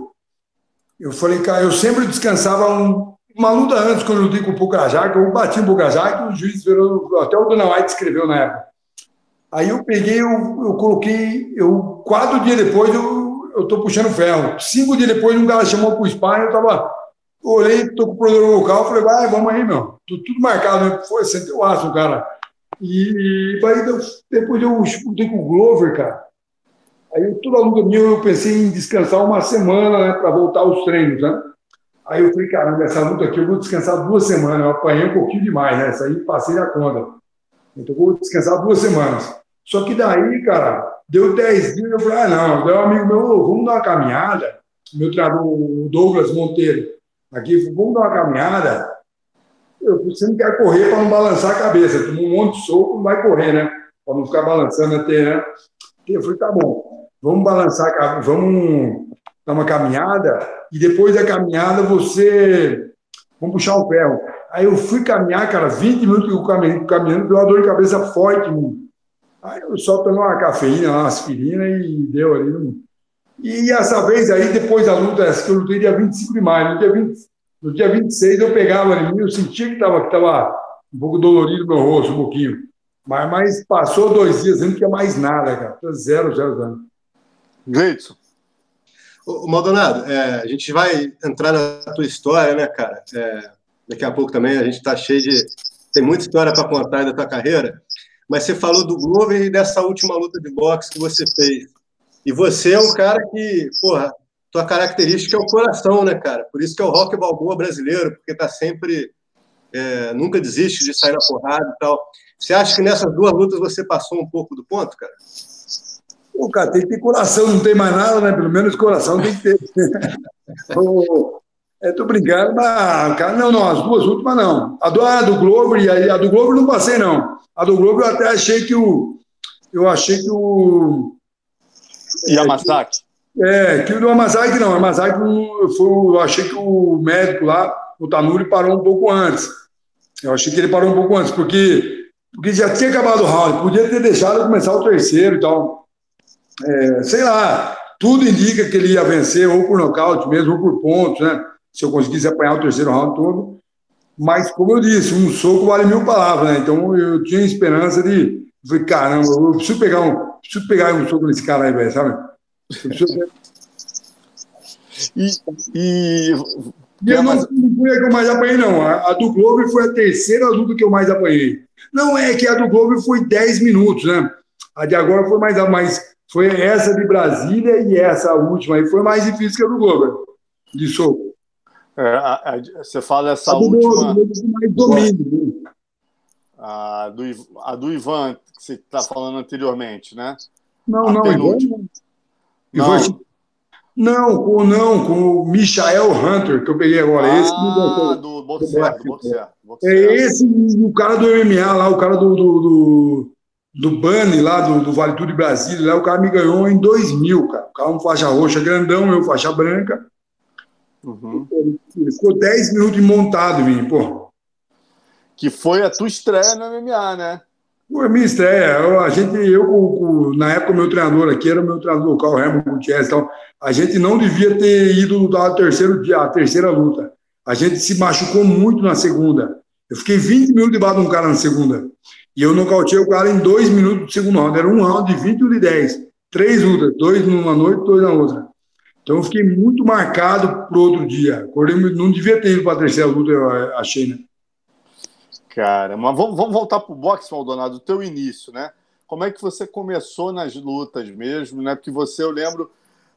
eu falei, cara, eu sempre descansava um, uma luta antes, quando eu lutei com o Pucajá, que eu bati o Pucajá, que o juiz virou, até o Dona White escreveu na época. Aí eu peguei, eu, eu coloquei, eu, quatro dias depois, eu, eu tô puxando ferro. Cinco dias depois, um cara chamou pro spa, eu tava, olhei, tô com o produtor local, falei, vai, vamos aí, meu. Tô tudo marcado, né? Foi, sentei o aço, cara. E aí, depois eu lutei com o Glover, cara. Aí toda a luta minha, eu pensei em descansar uma semana, né, para voltar aos treinos, né? Aí eu falei, caramba, essa luta aqui eu vou descansar duas semanas. Eu apanhei um pouquinho demais, né? Essa aí passei a conta. Então eu vou descansar duas semanas. Só que daí, cara, deu dez dias, eu falei, ah, não, deu um amigo meu, vamos dar uma caminhada. Meu treinador, o Douglas Monteiro, aqui, vamos dar uma caminhada. Você não quer correr para não balançar a cabeça. Toma um monte de soco, vai correr, né? Para não ficar balançando até, né? Eu falei, tá bom, vamos balançar, vamos dar uma caminhada e depois da caminhada você. Vamos puxar o ferro. Aí eu fui caminhar, cara, 20 minutos eu caminhando, caminhando deu uma dor de cabeça forte. Aí eu só tomei uma cafeína, uma aspirina e deu ali. E essa vez aí, depois da luta, essa que eu lutei dia 25 de maio, no dia, 20, no dia 26 eu pegava em mim, eu sentia que estava que tava um pouco dolorido meu rosto, um pouquinho. Mas, mas passou dois dias, não tinha mais nada, cara. Zero, zero, zero.
Gleidson.
Ô, Maldonado, é, a gente vai entrar na tua história, né, cara? É, daqui a pouco também a gente está cheio de. Tem muita história para contar da tua carreira. Mas você falou do Glover e dessa última luta de boxe que você fez. E você é um cara que, porra, tua característica é o coração, né, cara? Por isso que é o rock balboa brasileiro, porque tá sempre. É, nunca desiste de sair na porrada e tal. Você acha que nessas duas lutas você passou um pouco do ponto, cara?
O cara tem que ter coração, não tem mais nada, né? Pelo menos coração tem que ter. é, tô brincando, mas, cara, não, não, as duas últimas não. A do, a do Globo e a, a do Globo não passei, não. A do Globo eu até achei que o. Eu achei que o.
Yamazaki?
É, que o do Yamazaki não. O Yamazaki foi, eu achei que o médico lá, o Tanuri, parou um pouco antes. Eu achei que ele parou um pouco antes, porque, porque já tinha acabado o round, podia ter deixado começar o terceiro e tal é, sei lá, tudo indica que ele ia vencer ou por nocaute mesmo, ou por pontos, né? Se eu conseguisse apanhar o terceiro round todo. Mas, como eu disse, um soco vale mil palavras, né? Então eu tinha esperança de. Eu falei, caramba, eu preciso pegar um, preciso pegar um soco nesse cara aí, velho, sabe?
E, e...
e eu não, não foi a que eu mais apanhei, não. A, a, do Globo foi a terceira luta que eu mais apanhei. Não é que a do Globo foi 10 minutos, né? A de agora foi mais, mais foi essa de Brasília e essa última aí foi mais difícil que a do Globo, de soco.
É, a, a, você fala essa a última. mais domínio. Né? A do, a do Ivan, que você está falando anteriormente, né?
Não, a não, penúltima. Ivan. Não. Não, não, com o Michael Hunter, que eu peguei agora.
Ah,
esse
do do boxer,
É esse o cara do MMA lá, o cara do, do, do do Bani lá do, do Vale Tudo de Brasília, lá o cara me ganhou em 2000, cara. O cara um faixa roxa grandão, eu faixa branca. Uhum. Ele ficou 10 minutos montado mim, pô.
Que foi a tua estreia no MMA, né?
Foi a minha estreia. Eu, a gente, eu, na época, o meu treinador aqui era o meu treinador local, o Herman Gutierrez. Então, a gente não devia ter ido lutar o terceiro dia, a terceira luta. A gente se machucou muito na segunda. Eu fiquei 20 minutos debaixo de um cara na segunda. E eu nocauteei o cara em dois minutos do segundo round. Era um round de 20 e um de 10. Três lutas, dois numa noite, dois na outra. Então eu fiquei muito marcado pro outro dia. Não devia ter ido para a terceira luta, eu achei, né?
Cara, mas vamos, voltar para o boxe, Maldonado, do teu início, né? Como é que você começou nas lutas mesmo, né? Porque você, eu lembro,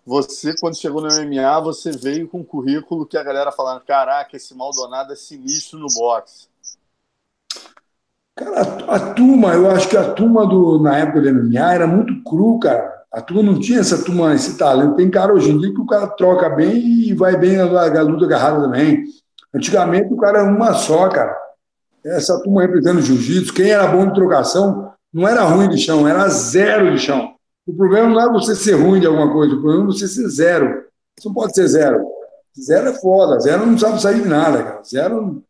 você, quando chegou no MMA, você veio com um currículo que a galera falando, caraca, esse Maldonado é sinistro no boxe.
Cara, a, a, turma, eu acho que a turma do, na época do MMA era muito cru, cara. A turma não tinha essa turma, esse talento. Tem cara hoje em dia que o cara troca bem e vai bem na, na luta agarrada também. Antigamente o cara era uma só, cara essa turma representando jiu-jitsu, quem era bom de trocação não era ruim de chão, era zero de chão. O problema não é você ser ruim de alguma coisa, o problema é você ser zero. Você não pode ser zero. Zero é foda, zero não sabe sair de nada, cara. Zero,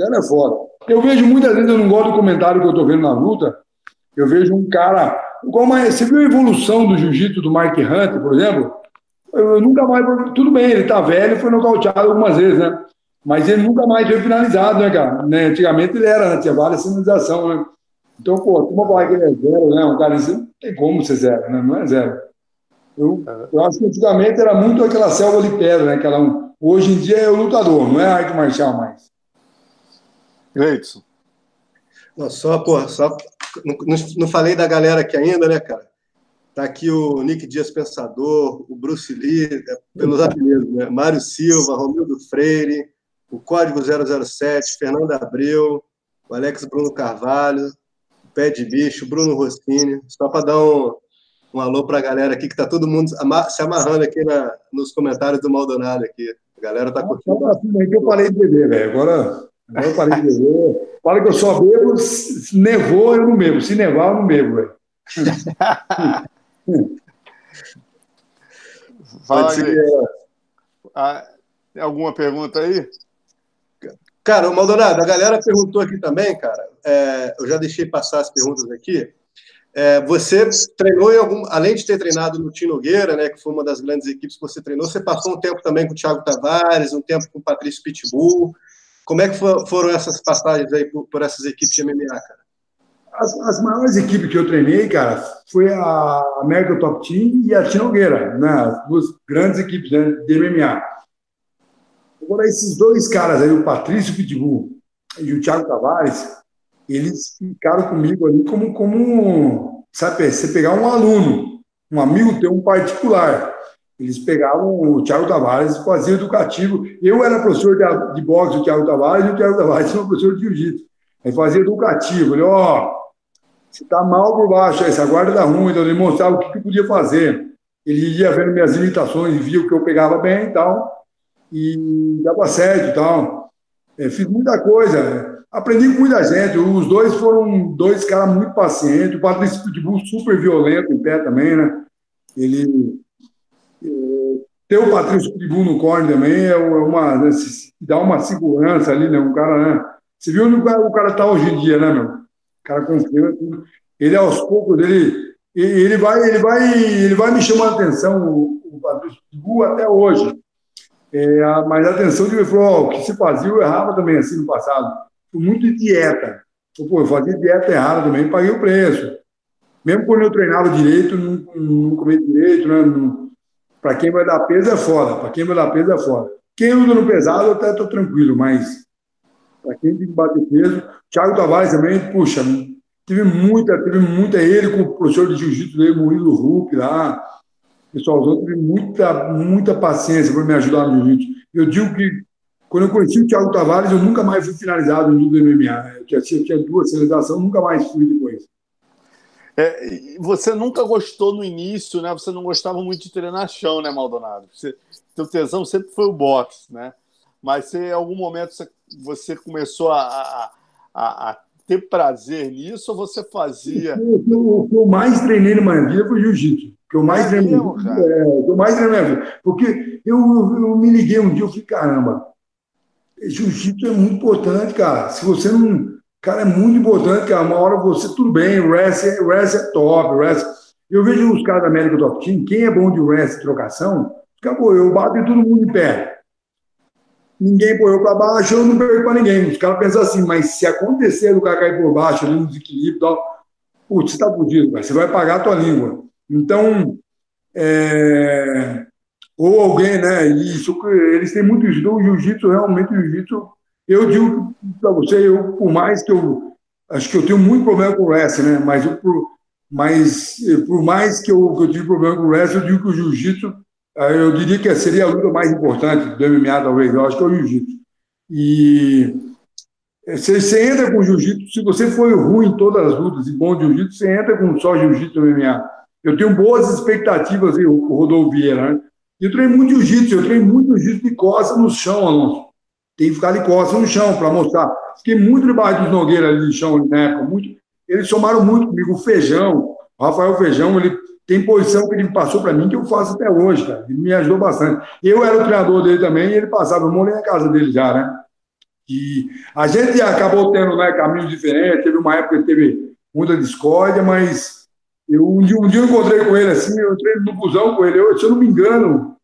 zero é foda. Eu vejo muitas vezes, eu não gosto do comentário que eu estou vendo na luta, eu vejo um cara. Igual uma, você viu a evolução do jiu-jitsu do Mike Hunt, por exemplo? Eu nunca mais. Tudo bem, ele está velho, foi nocauteado algumas vezes, né? Mas ele nunca mais foi finalizado, né, cara? Né? Antigamente ele era, né? tinha várias finalizações, né? Então, pô, uma falar que ele é zero, né? Um cara assim, não tem como ser zero, né? Não é zero. Eu, eu acho que antigamente era muito aquela selva de pedra, né? Aquela, hoje em dia é o lutador, não é arte marcial mais.
Gleidson.
Não, só, pô, só. Não, não falei da galera aqui ainda, né, cara? Tá aqui o Nick Dias Pensador, o Bruce Lee, é, pelos apelidos, né? Mário Silva, Romildo Freire, o Código 007, Fernando Abreu, o Alex Bruno Carvalho, o Pé de Bicho, Bruno Rossini, só para dar um, um alô para a galera aqui, que está todo mundo se amarrando aqui na, nos comentários do Maldonado aqui. A galera está curtindo.
que eu parei de beber, velho. Agora, agora eu parei de beber. Fala que eu só bebo, se nevou, eu não bebo. Se nevar, eu não bebo, velho.
Fala. Ah, alguma pergunta aí?
Cara, o Maldonado, a galera perguntou aqui também, cara. É, eu já deixei passar as perguntas aqui. É, você treinou em algum, além de ter treinado no Tino Nogueira, né, que foi uma das grandes equipes que você treinou, você passou um tempo também com o Thiago Tavares, um tempo com o Patrício Pitbull. Como é que foram essas passagens aí por, por essas equipes de MMA, cara?
As, as, maiores equipes que eu treinei, cara, foi a América Top Team e a Tino Nogueira, né, as duas grandes equipes né, de MMA. Agora, esses dois caras aí, o Patrício Pitbull e o Thiago Tavares, eles ficaram comigo ali como, como sabe, você pegar um aluno, um amigo teu, um particular. Eles pegavam o Thiago Tavares e faziam educativo. Eu era professor de, de boxe do Thiago Tavares e o Thiago Tavares era professor de jiu-jitsu. Aí fazia educativo. Ele, ó, oh, você tá mal por baixo, essa guarda tá ruim. Então ele mostrava o que, que podia fazer. Ele ia vendo minhas limitações via o que eu pegava bem e tal e dava certo e tal. É, fiz muita coisa. Aprendi com muita gente. Os dois foram dois caras muito pacientes. O Patrício Pitbull super violento em pé também, né? Ele. É, ter o Patrício Pitbull no corner também é uma. Né, dá uma segurança ali, né? Um cara, né? Você viu onde o cara, o cara tá hoje em dia, né, meu? O cara confiante. Ele, aos poucos, ele, ele, vai, ele, vai, ele vai me chamando a atenção, o, o Patrício Pitbull, até hoje. É, mas atenção de ele falou, oh, que se fazia eu errava também assim no passado. Foi muito dieta. Pô, eu fazia dieta errada também, paguei o preço. Mesmo quando eu treinava direito, não, não comia direito, né? Para quem vai dar peso é foda, para quem vai dar peso é foda. Quem usa no pesado eu até tô tranquilo, mas para quem tem que bater peso, Thiago Tavares também, puxa, tive muita, teve muita ele com o professor de jiu-jitsu dele, Murilo Huck lá, pessoal, os outros muita, muita paciência para me ajudar no jiu-jitsu. Eu digo que, quando eu conheci o Thiago Tavares, eu nunca mais fui finalizado no MMA. Eu tinha, eu tinha duas finalizações, nunca mais fui depois.
É, você nunca gostou no início, né? Você não gostava muito de treinar chão, né, Maldonado? Você, teu tesão sempre foi o boxe, né? Mas se em algum momento você, você começou a, a, a, ter prazer nisso ou você fazia.
O que eu mais treinei na minha vida foi jiu-jitsu que eu mais é lembro. É, que eu mais lembro. Porque eu, eu, me liguei um dia, eu falei, caramba, jiu-jitsu é muito importante, cara. Se você não. Cara, é muito importante, cara. Uma hora você, tudo bem, o rest é, é top, rest. Eu vejo os caras da América Top Team, quem é bom de rest trocação, acabou, eu bato e todo mundo em pé. Ninguém põe eu para baixo, eu não perco para ninguém. Os caras pensam assim, mas se acontecer do cara cair por baixo, ali no desequilíbrio e tal, putz, você tá fudido, você vai pagar a tua língua. Então, é... ou alguém, né? Isso, eles têm muito isso. O jiu-jitsu, realmente, o jiu-jitsu eu digo para você, eu, por mais que eu. Acho que eu tenho muito problema com o wrestling, né? Mas, eu, por, mas por mais que eu, que eu tive problema com o wrestling, eu digo que o jiu-jitsu, eu diria que seria a luta mais importante do MMA, talvez. Eu acho que é o jiu-jitsu. E você, você entra com jiu-jitsu, se você for ruim em todas as lutas e bom jiu-jitsu, você entra com só jiu-jitsu no MMA. Eu tenho boas expectativas, o Rodolfo Vieira, né? Eu treinei muito jiu-jitsu, eu treinei muito jiu-jitsu de costas no chão, Alonso tem que ficar de costas no chão para mostrar. Fiquei muito debaixo dos Nogueira ali no chão época. Muito, eles somaram muito comigo. O Feijão, o Rafael Feijão, ele tem posição que ele passou para mim que eu faço até hoje, cara. Ele me ajudou bastante. Eu era o treinador dele também e ele passava. Eu morei na casa dele já, né? E a gente acabou tendo né, caminhos diferentes. Teve uma época que teve muita discórdia, mas eu, um, dia, um dia eu encontrei com ele assim, eu entrei no busão com ele. Eu, se eu não me engano,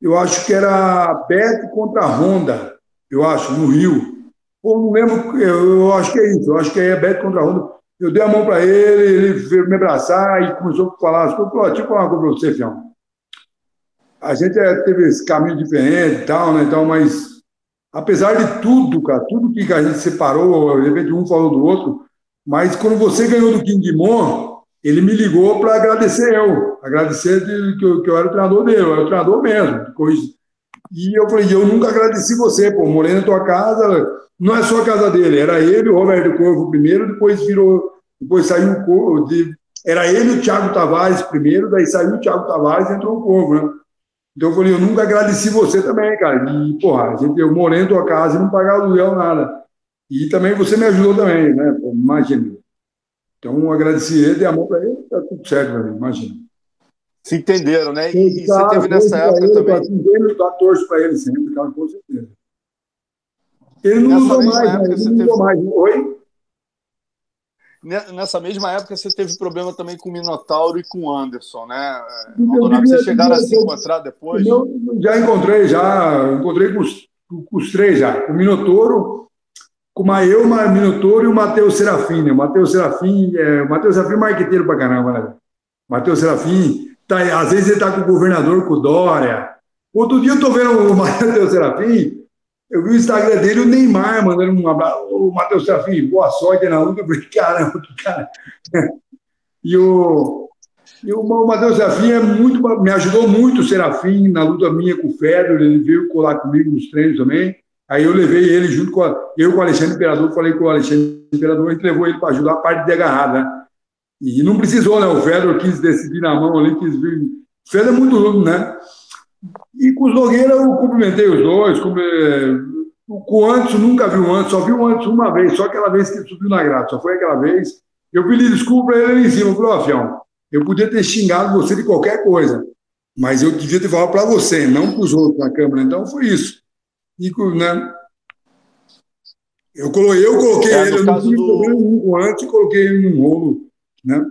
eu acho que era Beth contra Honda eu acho, no Rio. Pô, não lembro, eu, eu, acho que é isso, eu acho que é Beto contra Honda. Eu dei a mão para ele, ele veio me abraçar e começou a falar as coisas. Pô, deixa eu falar uma coisa para você, Fião. A gente é, teve esse caminho diferente e tal, né? Então, mas apesar de tudo, cara, tudo que a gente separou, de repente um falou do outro, mas quando você ganhou do King Mon, ele me ligou para agradecer eu, agradecer de, que, eu, que eu era o treinador dele, eu era o treinador mesmo, coisa e eu falei, eu nunca agradeci você, pô, morei na tua casa, não é só a casa dele, era ele, o Roberto Corvo primeiro, depois virou, depois saiu o Corvo, de, era ele o Thiago Tavares primeiro, daí saiu o Thiago Tavares e entrou o Corvo, né? Então eu falei, eu nunca agradeci você também, cara. E, porra, a gente, eu morei na tua casa e não pagava aluguel, nada. E também você me ajudou também, né? Imagina. Então, agradeci ele, dei a mão para ele, tá tudo certo, velho, imagina.
Se entenderam, né? E, e você teve nessa época
ele,
também.
Eu torço para ele sempre, cara, com certeza. Ele não usou mais, né? ele não usou mais. Oi?
Nessa mesma época você teve problema também com o Minotauro e com o Anderson, né? Maldonado, vocês chegaram a se encontrar depois?
Eu já encontrei, já encontrei com os, com os três já. O Minotouro, com o Maeu, o Minotouro e o Matheus Serafim. Né? O Matheus Serafim, é, o Matheus Serafim é marqueteiro pra caramba, né? Matheus Serafim Tá, às vezes ele está com o governador, com o Dória. Outro dia eu estou vendo o Matheus Serafim, eu vi o Instagram dele, o Neymar mandando um abraço. O Matheus Serafim, boa sorte na luta. Eu falei, caramba, que cara. E o, e o Matheus Serafim é muito, me ajudou muito, o Serafim, na luta minha com o Fedor. Ele veio colar comigo nos treinos também. Aí eu levei ele junto com a, eu com o Alexandre Imperador, falei com o Alexandre Imperador, a gente levou ele para ajudar a parte de agarrada, né? E não precisou, né? O Fedor quis decidir na mão ali, quis vir. O Fedor é muito ruim, né? E com os Nogueira eu cumprimentei os dois. Com o Antes, nunca vi o Antes, só vi o Antes uma vez, só aquela vez que ele subiu na grade, só foi aquela vez. Eu pedi desculpa para ele ali em cima. Ó, oh, Fião, eu podia ter xingado você de qualquer coisa, mas eu devia ter falado para você, não para os outros na Câmara. Então foi isso. E, né? Eu coloquei, eu coloquei é, ele, eu não tive do... problema nenhum antes e coloquei ele num rolo né?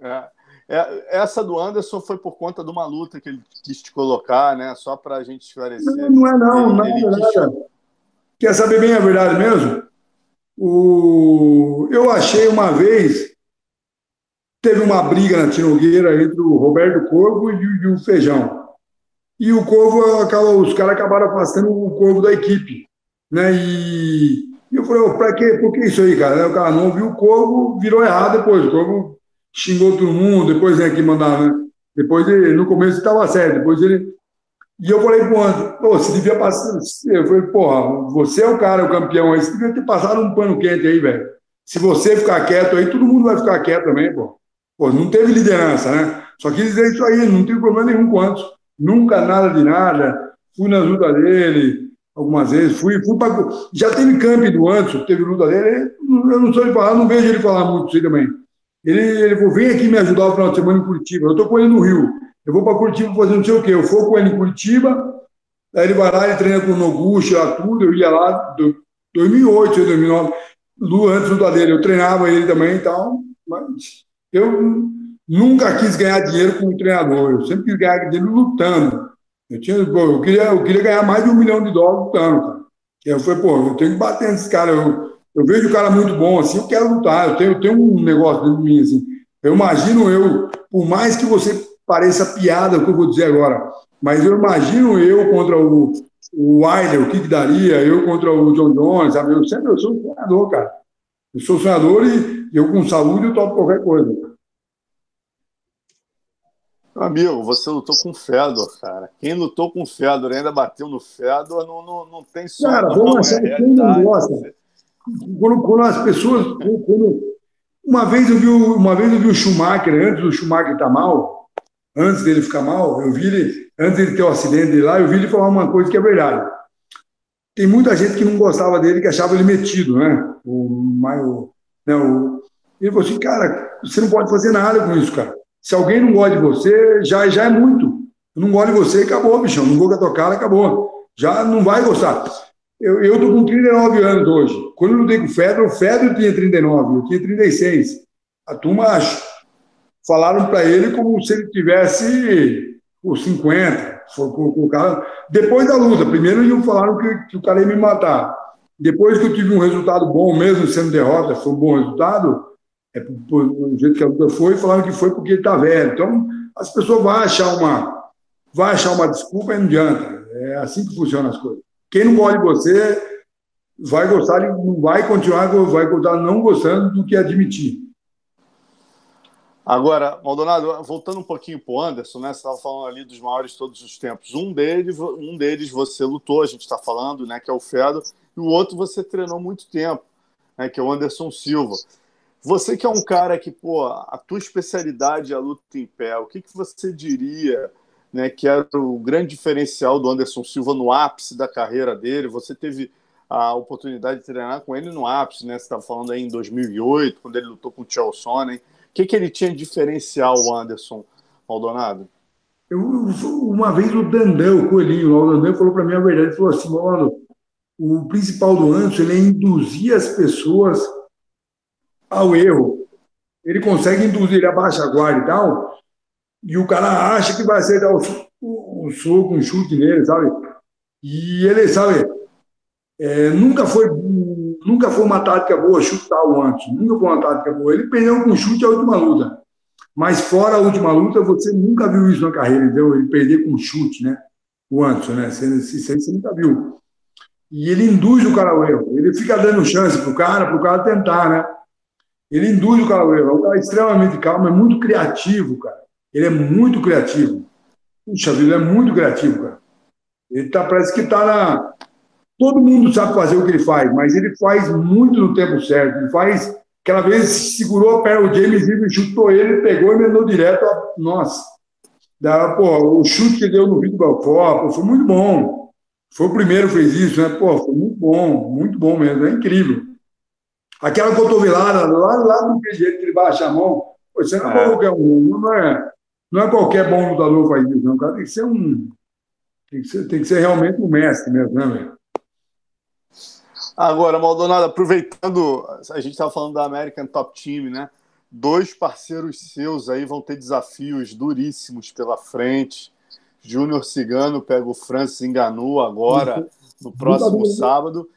É, é, essa do Anderson foi por conta de uma luta que ele quis te colocar, né? Só para a gente esclarecer.
Não, não é não, ele, não, ele Quis... Quer saber bem a verdade mesmo? O... Eu achei uma vez teve uma briga na Tinogueira entre o Roberto Corvo e, o Feijão. E o Corvo, acaba, os caras acabaram afastando o Corvo da equipe. Né? E e eu falei, oh, pra quê? Por que isso aí, cara? O cara não viu o Corvo, virou errado depois. O Corvo xingou todo mundo, depois vem aqui mandar, né? Depois, ele, no começo estava certo, depois ele... E eu falei pro Anderson, pô, você devia passar... Eu falei, porra, você é o cara, o campeão aí, você devia ter passado um pano quente aí, velho. Se você ficar quieto aí, todo mundo vai ficar quieto também, pô. Pô, não teve liderança, né? Só quis dizer isso aí, não tive problema nenhum com Anderson. Nunca nada de nada. Fui na ajuda dele, algumas vezes. Fui, fui para. Já teve camping do Anderson, teve luta dele. Eu não sou de falar, não vejo ele falar muito isso aí também. Ele, ele falou: vem aqui me ajudar no final de semana em Curitiba. Eu estou com ele no Rio. Eu vou para Curitiba fazer não sei o quê. Eu for com ele em Curitiba, aí ele vai lá, ele treina com o Noguchi lá, tudo. Eu ia lá, 2008, 2009. Lu, antes do dele, eu treinava ele também e tal, mas eu nunca quis ganhar dinheiro como treinador, eu sempre quis ganhar dinheiro lutando. Eu, tinha, eu, queria, eu queria ganhar mais de um milhão de dólares lutando, cara. E eu falei, pô, eu tenho que bater nesse cara, eu, eu vejo o cara muito bom assim, eu quero lutar, eu tenho, eu tenho um negócio dentro de mim, assim. Eu imagino eu, por mais que você pareça piada o que eu vou dizer agora, mas eu imagino eu contra o, o Wilder, o que, que daria, eu contra o John Jones, sabe? Eu sempre eu sou um sonhador, cara. Eu sou sonhador e eu com saúde eu topo qualquer coisa.
Amigo, você lutou com o Fedor, cara. Quem lutou com o Fedor ainda bateu no Fedor não, não, não tem sonho. Cara, vamos achar
é quem não gosta. Quando, quando, as pessoas. Quando, uma, vez eu vi, uma vez eu vi o Schumacher, antes do Schumacher estar tá mal, antes dele ficar mal, eu vi ele, antes dele ter o um acidente lá, eu vi ele falar uma coisa que é verdade. Tem muita gente que não gostava dele, que achava ele metido, né? O, o, né, o, ele falou assim, cara, você não pode fazer nada com isso, cara. Se alguém não gosta de você, já, já é muito. Eu não gosto de você, acabou, bichão. Não vou com a tua cara, acabou. Já não vai gostar. Eu, tô com 39 anos hoje. Quando eu lutei com o Fedor, o Fedor tinha 39, eu tinha 36. A turma falaram para ele como se ele tivesse os 50. O cara, depois da luta, primeiro iam falaram que, que o cara ia me matar. Depois que eu tive um resultado bom, mesmo sendo derrota, foi um bom resultado, é, do jeito que a luta foi, falaram que foi porque ele está velho. Então, as pessoas vão achar uma, vão achar uma desculpa e não adianta. É assim que funcionam as coisas. Quem não gosta de você vai gostar, não vai continuar, vai continuar não gostando do que admitir.
Agora, Maldonado, voltando um pouquinho para o Anderson, né? Você estava falando ali dos maiores de todos os tempos. Um deles, um deles você lutou, a gente está falando, né? Que é o Fedor, e o outro você treinou muito tempo, né? Que é o Anderson Silva. Você que é um cara que, pô, a tua especialidade é a luta em pé, o que, que você diria né, que era o grande diferencial do Anderson Silva no ápice da carreira dele? Você teve a oportunidade de treinar com ele no ápice, né? Você estava falando aí em 2008, quando ele lutou com o Chael Sonnen. O que, que ele tinha de diferencial, o Anderson Maldonado?
Eu, uma vez o Dandão, o Coelhinho, o Dandão falou para mim a verdade, ele falou assim, mano, o principal do Anderson ele é induzir as pessoas ao erro. Ele consegue induzir, ele abaixa a guarda e tal, e o cara acha que vai ser dar um, soco, um chute nele, sabe? E ele, sabe, é, nunca foi nunca foi uma tática boa chutar o antes, nunca foi uma tática boa. Ele perdeu com chute a última luta. Mas fora a última luta, você nunca viu isso na carreira, entendeu? Ele perder com chute, né? O Anderson, né? Você, você, você nunca viu. E ele induz o cara ao erro. Ele fica dando chance pro cara, pro cara tentar, né? Ele induz o cara ao erro. É um cara extremamente calmo, é muito criativo, cara. Ele é muito criativo. Puxa vida, ele é muito criativo, cara. Ele tá, parece que está na. Todo mundo sabe fazer o que ele faz, mas ele faz muito no tempo certo. Ele faz. Aquela vez segurou a perna, o James Irving chutou ele, pegou e mandou direto. A... Nossa. Da, pô, o chute que deu no Vitor Belfort, foi muito bom. Foi o primeiro que fez isso, né? Pô, foi muito bom, muito bom mesmo, é incrível. Aquela cotovelada lá, lá do jeito que ele baixa a mão, você não é, qualquer um, não é, não é qualquer bom lutador faz isso, não. O cara tem que ser um. Tem que ser, tem que ser realmente um mestre mesmo, né, velho?
Agora, Maldonado, aproveitando, a gente estava falando da American Top Team, né? Dois parceiros seus aí vão ter desafios duríssimos pela frente. Júnior Cigano pega o Francis Enganu agora, no próximo sábado.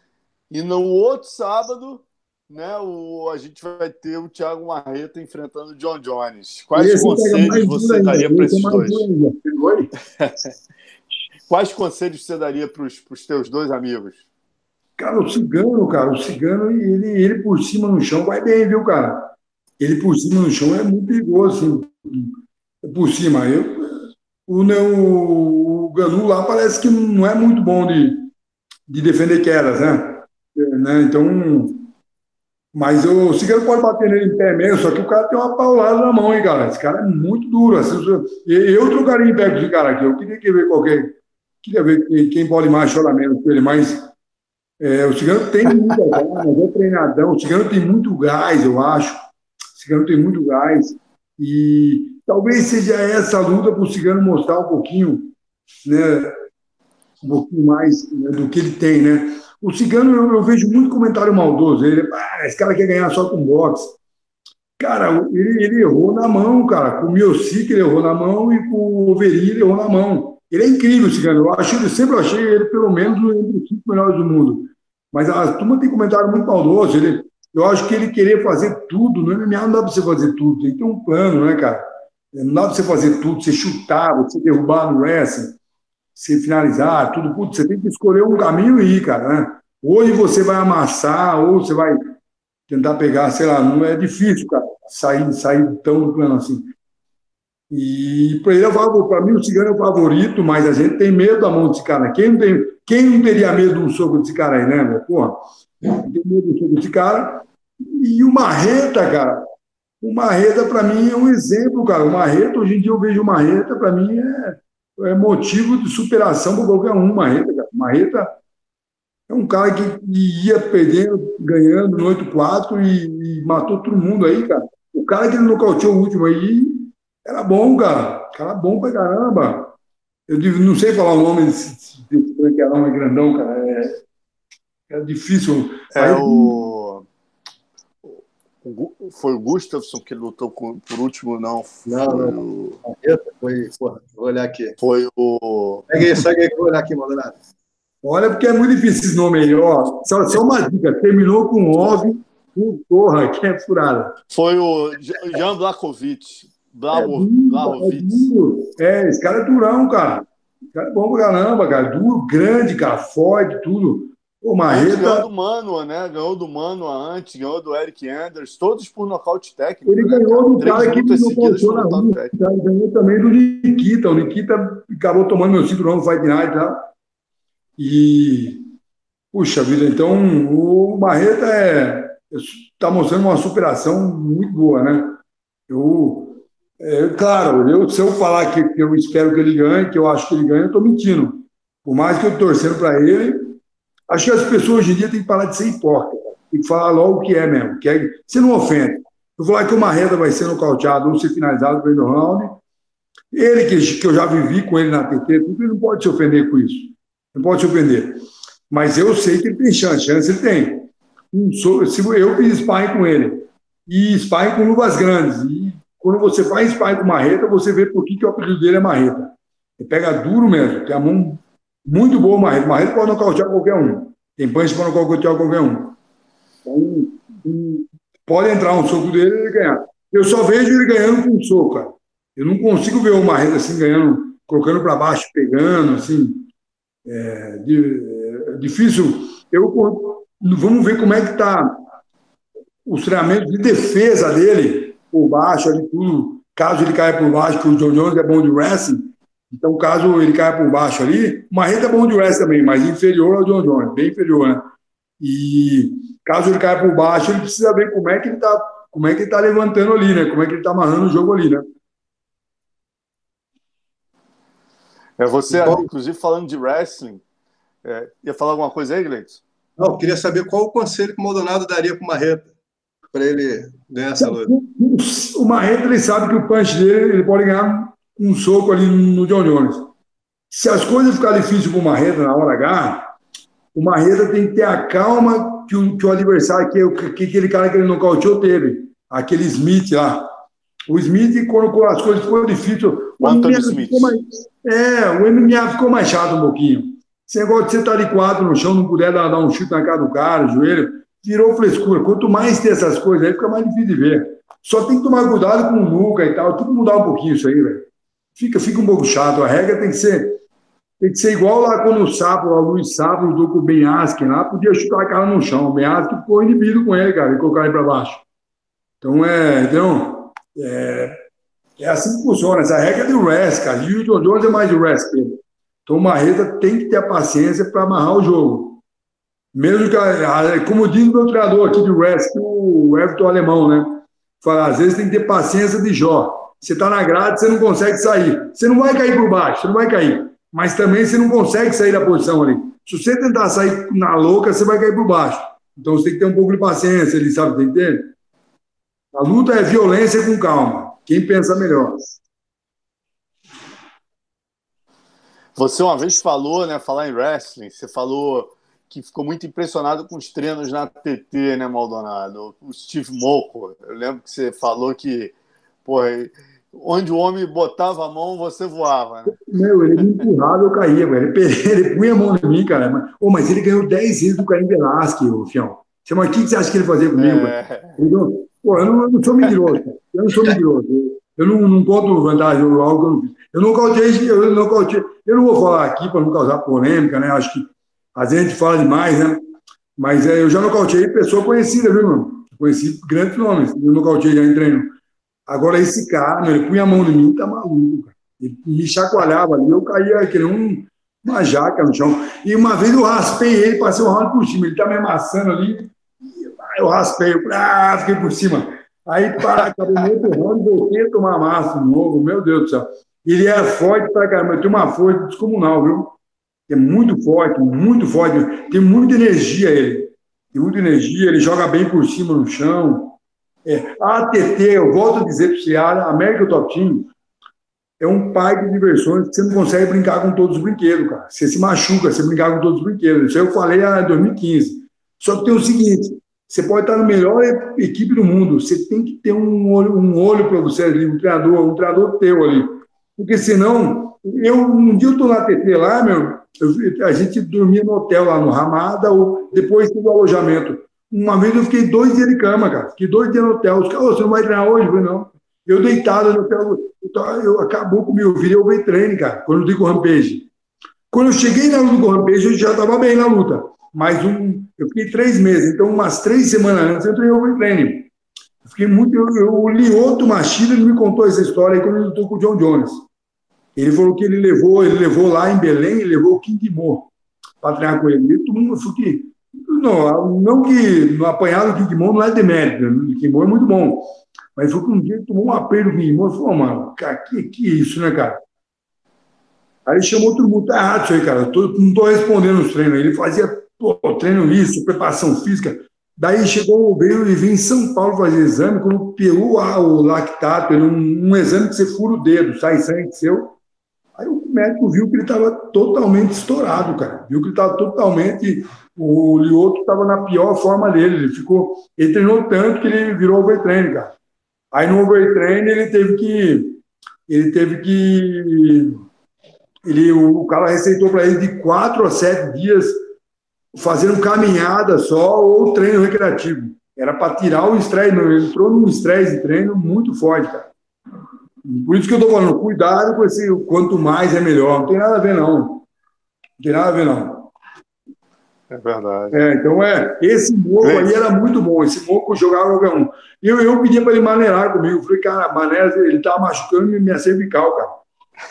E no outro sábado, né, o, a gente vai ter o Thiago Marreta enfrentando o John Jones. Quais conselhos você daria para esses dois? Quais conselhos você daria para os teus dois amigos?
Cara, o Cigano, cara, o Cigano, ele, ele por cima no chão vai bem, viu, cara? Ele por cima no chão é muito perigoso, assim. Por cima, eu, o, o, o Ganu lá parece que não é muito bom de, de defender quedas, né? É, né? Então, mas o Cigano pode bater nele em pé mesmo, só que o cara tem uma paulada na mão, hein, cara? Esse cara é muito duro. Assim, eu trocaria em pé com esse cara aqui. Eu queria ver qualquer. Queria ver quem pode mais chorar menos com ele, mas é, o Cigano tem muita gás, é treinadão. O Cigano tem muito gás, eu acho. O Cigano tem muito gás. E talvez seja essa luta para o Cigano mostrar um pouquinho, né? Um pouquinho mais né, do que ele tem, né? O Cigano, eu, eu vejo muito comentário maldoso. Ele, ah, esse cara quer ganhar só com boxe. Cara, ele, ele errou na mão, cara. Com o Miocic ele errou na mão e com o Overin ele errou na mão. Ele é incrível, Cigano. Eu acho, eu sempre achei ele, pelo menos, entre os cinco melhores do mundo. Mas a turma tem comentário muito maldoso. Ele, eu acho que ele querer fazer tudo, no MMA não dá você fazer tudo. Tem que ter um plano, né, cara? Não dá para você fazer tudo, você chutar, você derrubar no wrestling, você finalizar, tudo. Putz, você tem que escolher um caminho e ir, cara, né? Hoje você vai amassar, ou você vai tentar pegar, sei lá, não é difícil, cara, sair, sair tão do plano assim. E para ele, para mim, o Cigano é o favorito, mas a gente tem medo da mão desse cara. Quem não, tem, quem não teria medo de um soco desse cara aí, né, meu? Porra, tem medo do soco desse cara. E o Marreta, cara, o Marreta, para mim, é um exemplo, cara. O Marreta, hoje em dia eu vejo o Marreta, para mim, é, é motivo de superação para qualquer um. Marreta, cara. Marreta é um cara que ia perdendo, ganhando no 8-4 e, e, matou todo mundo aí, cara. O cara que ele nocauteou o último aí era bom, cara. Cara bom pra caramba. Eu não sei falar o nome desse, desse branqueirão, é grandão, cara. É, é difícil.
É aí, o... Foi o Gustafsson que lutou por último, não?
Não, não. O... Foi, porra, vou olhar aqui.
Foi o.
Segue aí, segue aí, vou olhar aqui, Maldonado.
Olha, porque é muito difícil esse nome aí, ó. Só, só uma dica: terminou com OV, porra, que é furada.
Foi o Jan Blakovic.
É, é, esse cara é durão, cara. Esse cara é bom pra caramba, cara. Duro, grande, cara, forte, tudo.
O Marreta... Ganhou do Mano, né? Ganhou do Mano antes, ganhou do Eric Anders, todos por nocaute técnico.
Ele
né,
ganhou do cara que não voltou na luta. Ele ganhou também do Nikita. O Nikita acabou tomando meu cinturão no Fight Night lá. Tá? E, puxa vida, então o Marreta é está mostrando uma superação muito boa, né? Eu, é, claro, eu, se eu falar que, que eu espero que ele ganhe, que eu acho que ele ganhe, eu estou mentindo. Por mais que eu torcendo para ele, acho que as pessoas hoje em dia têm que parar de ser hipócritas. Tem que falar logo o que é mesmo. Que é, você não ofende. Eu falar que o Marreta vai ser nocauteado ou ser finalizado no round. Ele, que, que eu já vivi com ele na TT, ele não pode se ofender com isso. Não pode surpreender. Mas eu sei que ele tem chance, chance ele tem. Se eu fiz sparring com ele, e sparring com luvas grandes, e quando você faz sparring com marreta, você vê por que, que o apelido dele é marreta. Ele pega duro mesmo, tem a mão muito boa marreta. Marreta pode nocautear qualquer um. Tem punch para nocautear qualquer um. Então, pode entrar um soco dele e ele ganhar. Eu só vejo ele ganhando com um soco, cara. Eu não consigo ver o Marreta assim ganhando, colocando para baixo, pegando, assim. É, é, difícil. Eu, vamos ver como é que está os treinamentos de defesa dele por baixo, ali tudo. Caso ele caia por baixo, que o John Jones é bom de wrestling, então caso ele caia por baixo ali, o Marreta é bom de wrestling também, mas inferior ao John Jones, bem inferior, né? E caso ele caia por baixo, ele precisa ver como é que ele está como é que ele tá levantando ali, né? Como é que ele está amarrando o jogo ali, né?
É você, qual... inclusive, falando de wrestling, é, ia falar alguma coisa aí, Gleiton?
Não, eu queria saber qual o conselho que o Maldonado daria para o Marreta, para ele ganhar essa luta.
O Marreta, ele sabe que o punch dele, ele pode ganhar um soco ali no John Jones. Se as coisas ficarem difíceis para o Marreta na hora H, o Marreta tem que ter a calma que o, que o adversário, que, que aquele cara que ele nocauteou teve, aquele Smith lá. O Smith, quando as coisas foram difíceis, o
Anthony Smith.
Mais, é, o MMA ficou mais chato um pouquinho. Esse negócio de você estar tá de quatro no chão, não puder dar, dar um chute na cara do cara, joelho, virou frescura. Quanto mais tem essas coisas aí, fica mais difícil de ver. Só tem que tomar cuidado com o nuca e tal, tem que mudar um pouquinho isso aí, velho. Fica, fica um pouco chato. A regra tem que ser tem que ser igual lá quando o Sapo, o Luiz Sapo lutou com o Ben lá, podia chutar a cara no chão. O Ben Asken ficou inibido com ele, cara, e colocar ele para baixo. Então, é, então, é, é assim que funciona. Essa regra é do rest, cara. E o John Jones é mais de rest mesmo. Então o Marreta tem que ter a paciência para amarrar o jogo. Mesmo que, como diz o meu treinador aqui do rest, o Everton Alemão, né? Fala, às vezes tem que ter paciência de Jó. Você está na grade, você não consegue sair. Você não vai cair por baixo, você não vai cair. Mas também você não consegue sair da posição ali. Se você tentar sair na louca, você vai cair por baixo. Então você tem que ter um pouco de paciência, ele sabe, entendendo? A luta é violência com calma. Quem pensa melhor?
Você uma vez falou, né, falar em wrestling, você falou que ficou muito impressionado com os treinos na TT, né, Maldonado? O Steve Moco, eu lembro que você falou que, porra, onde o homem botava a mão, você voava, né?
Meu, ele me empurrava, eu caía, velho. Ele, ele punha a mão em mim, cara. Mas, oh, mas ele ganhou 10 vezes do Caim Velasquez, ô Fião. Você, mas o que você acha que ele fazia comigo? É... Pô, eu não, eu não sou mentiroso, eu não sou mentiroso. Eu não, não conto vantagem ou algo que eu não fiz. Eu não cautei, eu não cautei. Eu não vou falar aqui para não causar polêmica, né? Acho que às vezes a gente fala demais, né? Mas é, eu já nocauteei pessoa conhecida, viu, irmão? Conheci grandes nomes, eu nocauteei já em treino. Agora, esse cara, meu, ele punha a mão em mim, tá maluco, cara. Ele me chacoalhava ali, eu caía que um, uma jaca no chão. E uma vez eu raspei ele, passei o round por cima. Ele tá me amassando ali, eu raspei, eu ah, fiquei por cima. Aí, pá, acabei meio round, voltei a tomar massa de novo, meu Deus do céu. Ele era forte pra caramba, tinha uma força descomunal, viu? É muito forte, muito forte. Tem muita energia ele. Tem muita energia, ele joga bem por cima no chão. É, a ATT, eu volto a dizer para você, a América Top Team é um pai de diversões que você não consegue brincar com todos os brinquedos, cara. Você se machuca, você brincar com todos os brinquedos. Isso eu falei em 2015. Só que tem o seguinte, você pode estar na melhor equipe do mundo, você tem que ter um olho, um olho para você ali, um treinador, um treinador teu ali. Porque senão, eu, um dia eu estou na TT lá, meu, eu, a gente dormia no hotel lá no Ramada, ou depois do alojamento. Uma vez eu fiquei dois dias de cama, cara. Fiquei dois dias no hotel. Os caras, você não vai treinar hoje? Eu falei, não. Eu deitado no hotel, eu, eu acabou comigo, eu virei overtraining, cara, quando eu dei com o Rampage. Quando eu cheguei na luta com o Rampage, eu já estava bem na luta. Mas um, eu fiquei três meses, então umas três semanas antes eu treinei overtraining. Eu fiquei muito. Eu, eu, o Lioto Machida, ele me contou essa história aí quando ele lutou com o John Jones. Ele falou que ele levou, ele levou lá em Belém, ele levou o King Mo para treinar com ele. E todo mundo falou que. Não, não que do King Mo não é demérito, né? o King Mo é muito bom. Mas foi que um dia tomou um aperto do King Mo e falou, mano, cara, que, que isso, né, cara? Aí chamou todo mundo, tá errado aí, cara. Tô, não estou respondendo os treinos. Ele fazia pô, treino isso, preparação física. Daí chegou, veio e veio em São Paulo fazer exame, quando pegou o lactato, um, um exame que você fura o dedo, sai sangue seu. Aí o médico viu que ele estava totalmente estourado, cara. Viu que ele estava totalmente. O Lioto estava na pior forma dele. Ele ficou. Ele treinou tanto que ele virou overtraining, cara. Aí no overtraining ele teve que. Ele teve que. Ele, o, o cara receitou para ele de quatro a sete dias fazendo caminhada só ou treino recreativo. Era para tirar o estresse. Ele entrou num estresse de treino muito forte, cara. Por isso que eu estou falando, cuidado com esse quanto mais é melhor. Não tem nada a ver, não. Não tem nada a ver, não.
É verdade.
É, então, é, esse moco aí era muito bom. Esse moco jogava qualquer um. E eu, eu pedia para ele maneirar comigo. Falei, cara, maneira, ele estava machucando minha cervical, cara.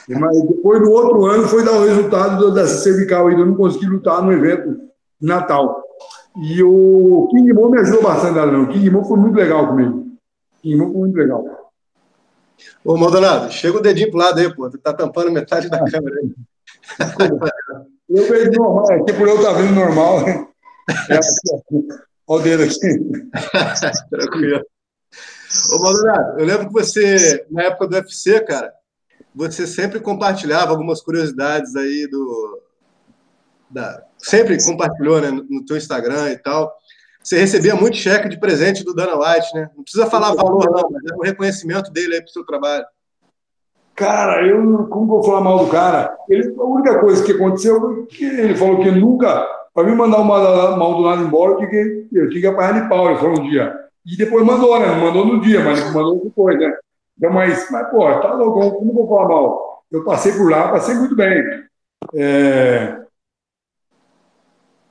Mas depois, no outro ano, foi dar o resultado dessa cervical aí. Eu não consegui lutar no evento Natal. E o King Mo me ajudou bastante, não. O King Mo foi muito legal comigo. King Mo foi muito legal.
Ô, Maldonado, chega o dedinho pro lado aí, pô. Tu tá tampando metade da câmera aí.
Eu vejo normal, aqui por eu tá vendo normal. É, Olha o dedo aqui.
Tranquilo. Ô, Maldonado, eu lembro que você, na época do UFC, cara, você sempre compartilhava algumas curiosidades aí do. Da, sempre compartilhou né, no teu Instagram e tal. Você recebia muito cheque de presente do Dana White, né? Não precisa falar valor, não, mas é um reconhecimento dele aí pro seu trabalho.
Cara, eu como vou falar mal do cara? Ele, a única coisa que aconteceu foi que ele falou que nunca, para me mandar o Maldonado embora, eu tinha, eu tinha que apanhar de pau, ele falou um dia. E depois mandou, né? Não mandou no dia, mas mandou depois, né? Então, mas, mas, pô, tá louco, como vou falar mal? Eu passei por lá, passei muito bem. É,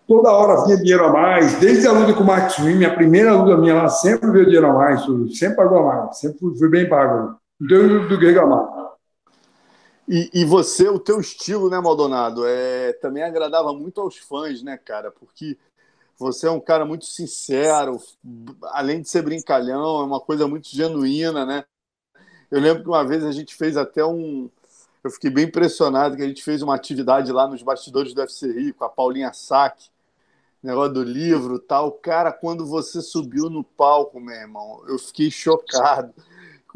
toda hora vinha dinheiro a mais, desde a luta com o Max Wim, a primeira luta minha lá, sempre veio dinheiro a mais, sempre pagou a mais, sempre fui, bem pago. Não tenho do que reclamar.
E, e, você, o teu estilo, né, Maldonado, é, também agradava muito aos fãs, né, cara? Porque você é um cara muito sincero, além de ser brincalhão, é uma coisa muito genuína, né? Eu lembro que uma vez a gente fez até um. Eu fiquei bem impressionado que a gente fez uma atividade lá nos bastidores do UFC Rio com a Paulinha Sack negócio do livro tal. Cara, quando você subiu no palco, meu irmão, eu fiquei chocado.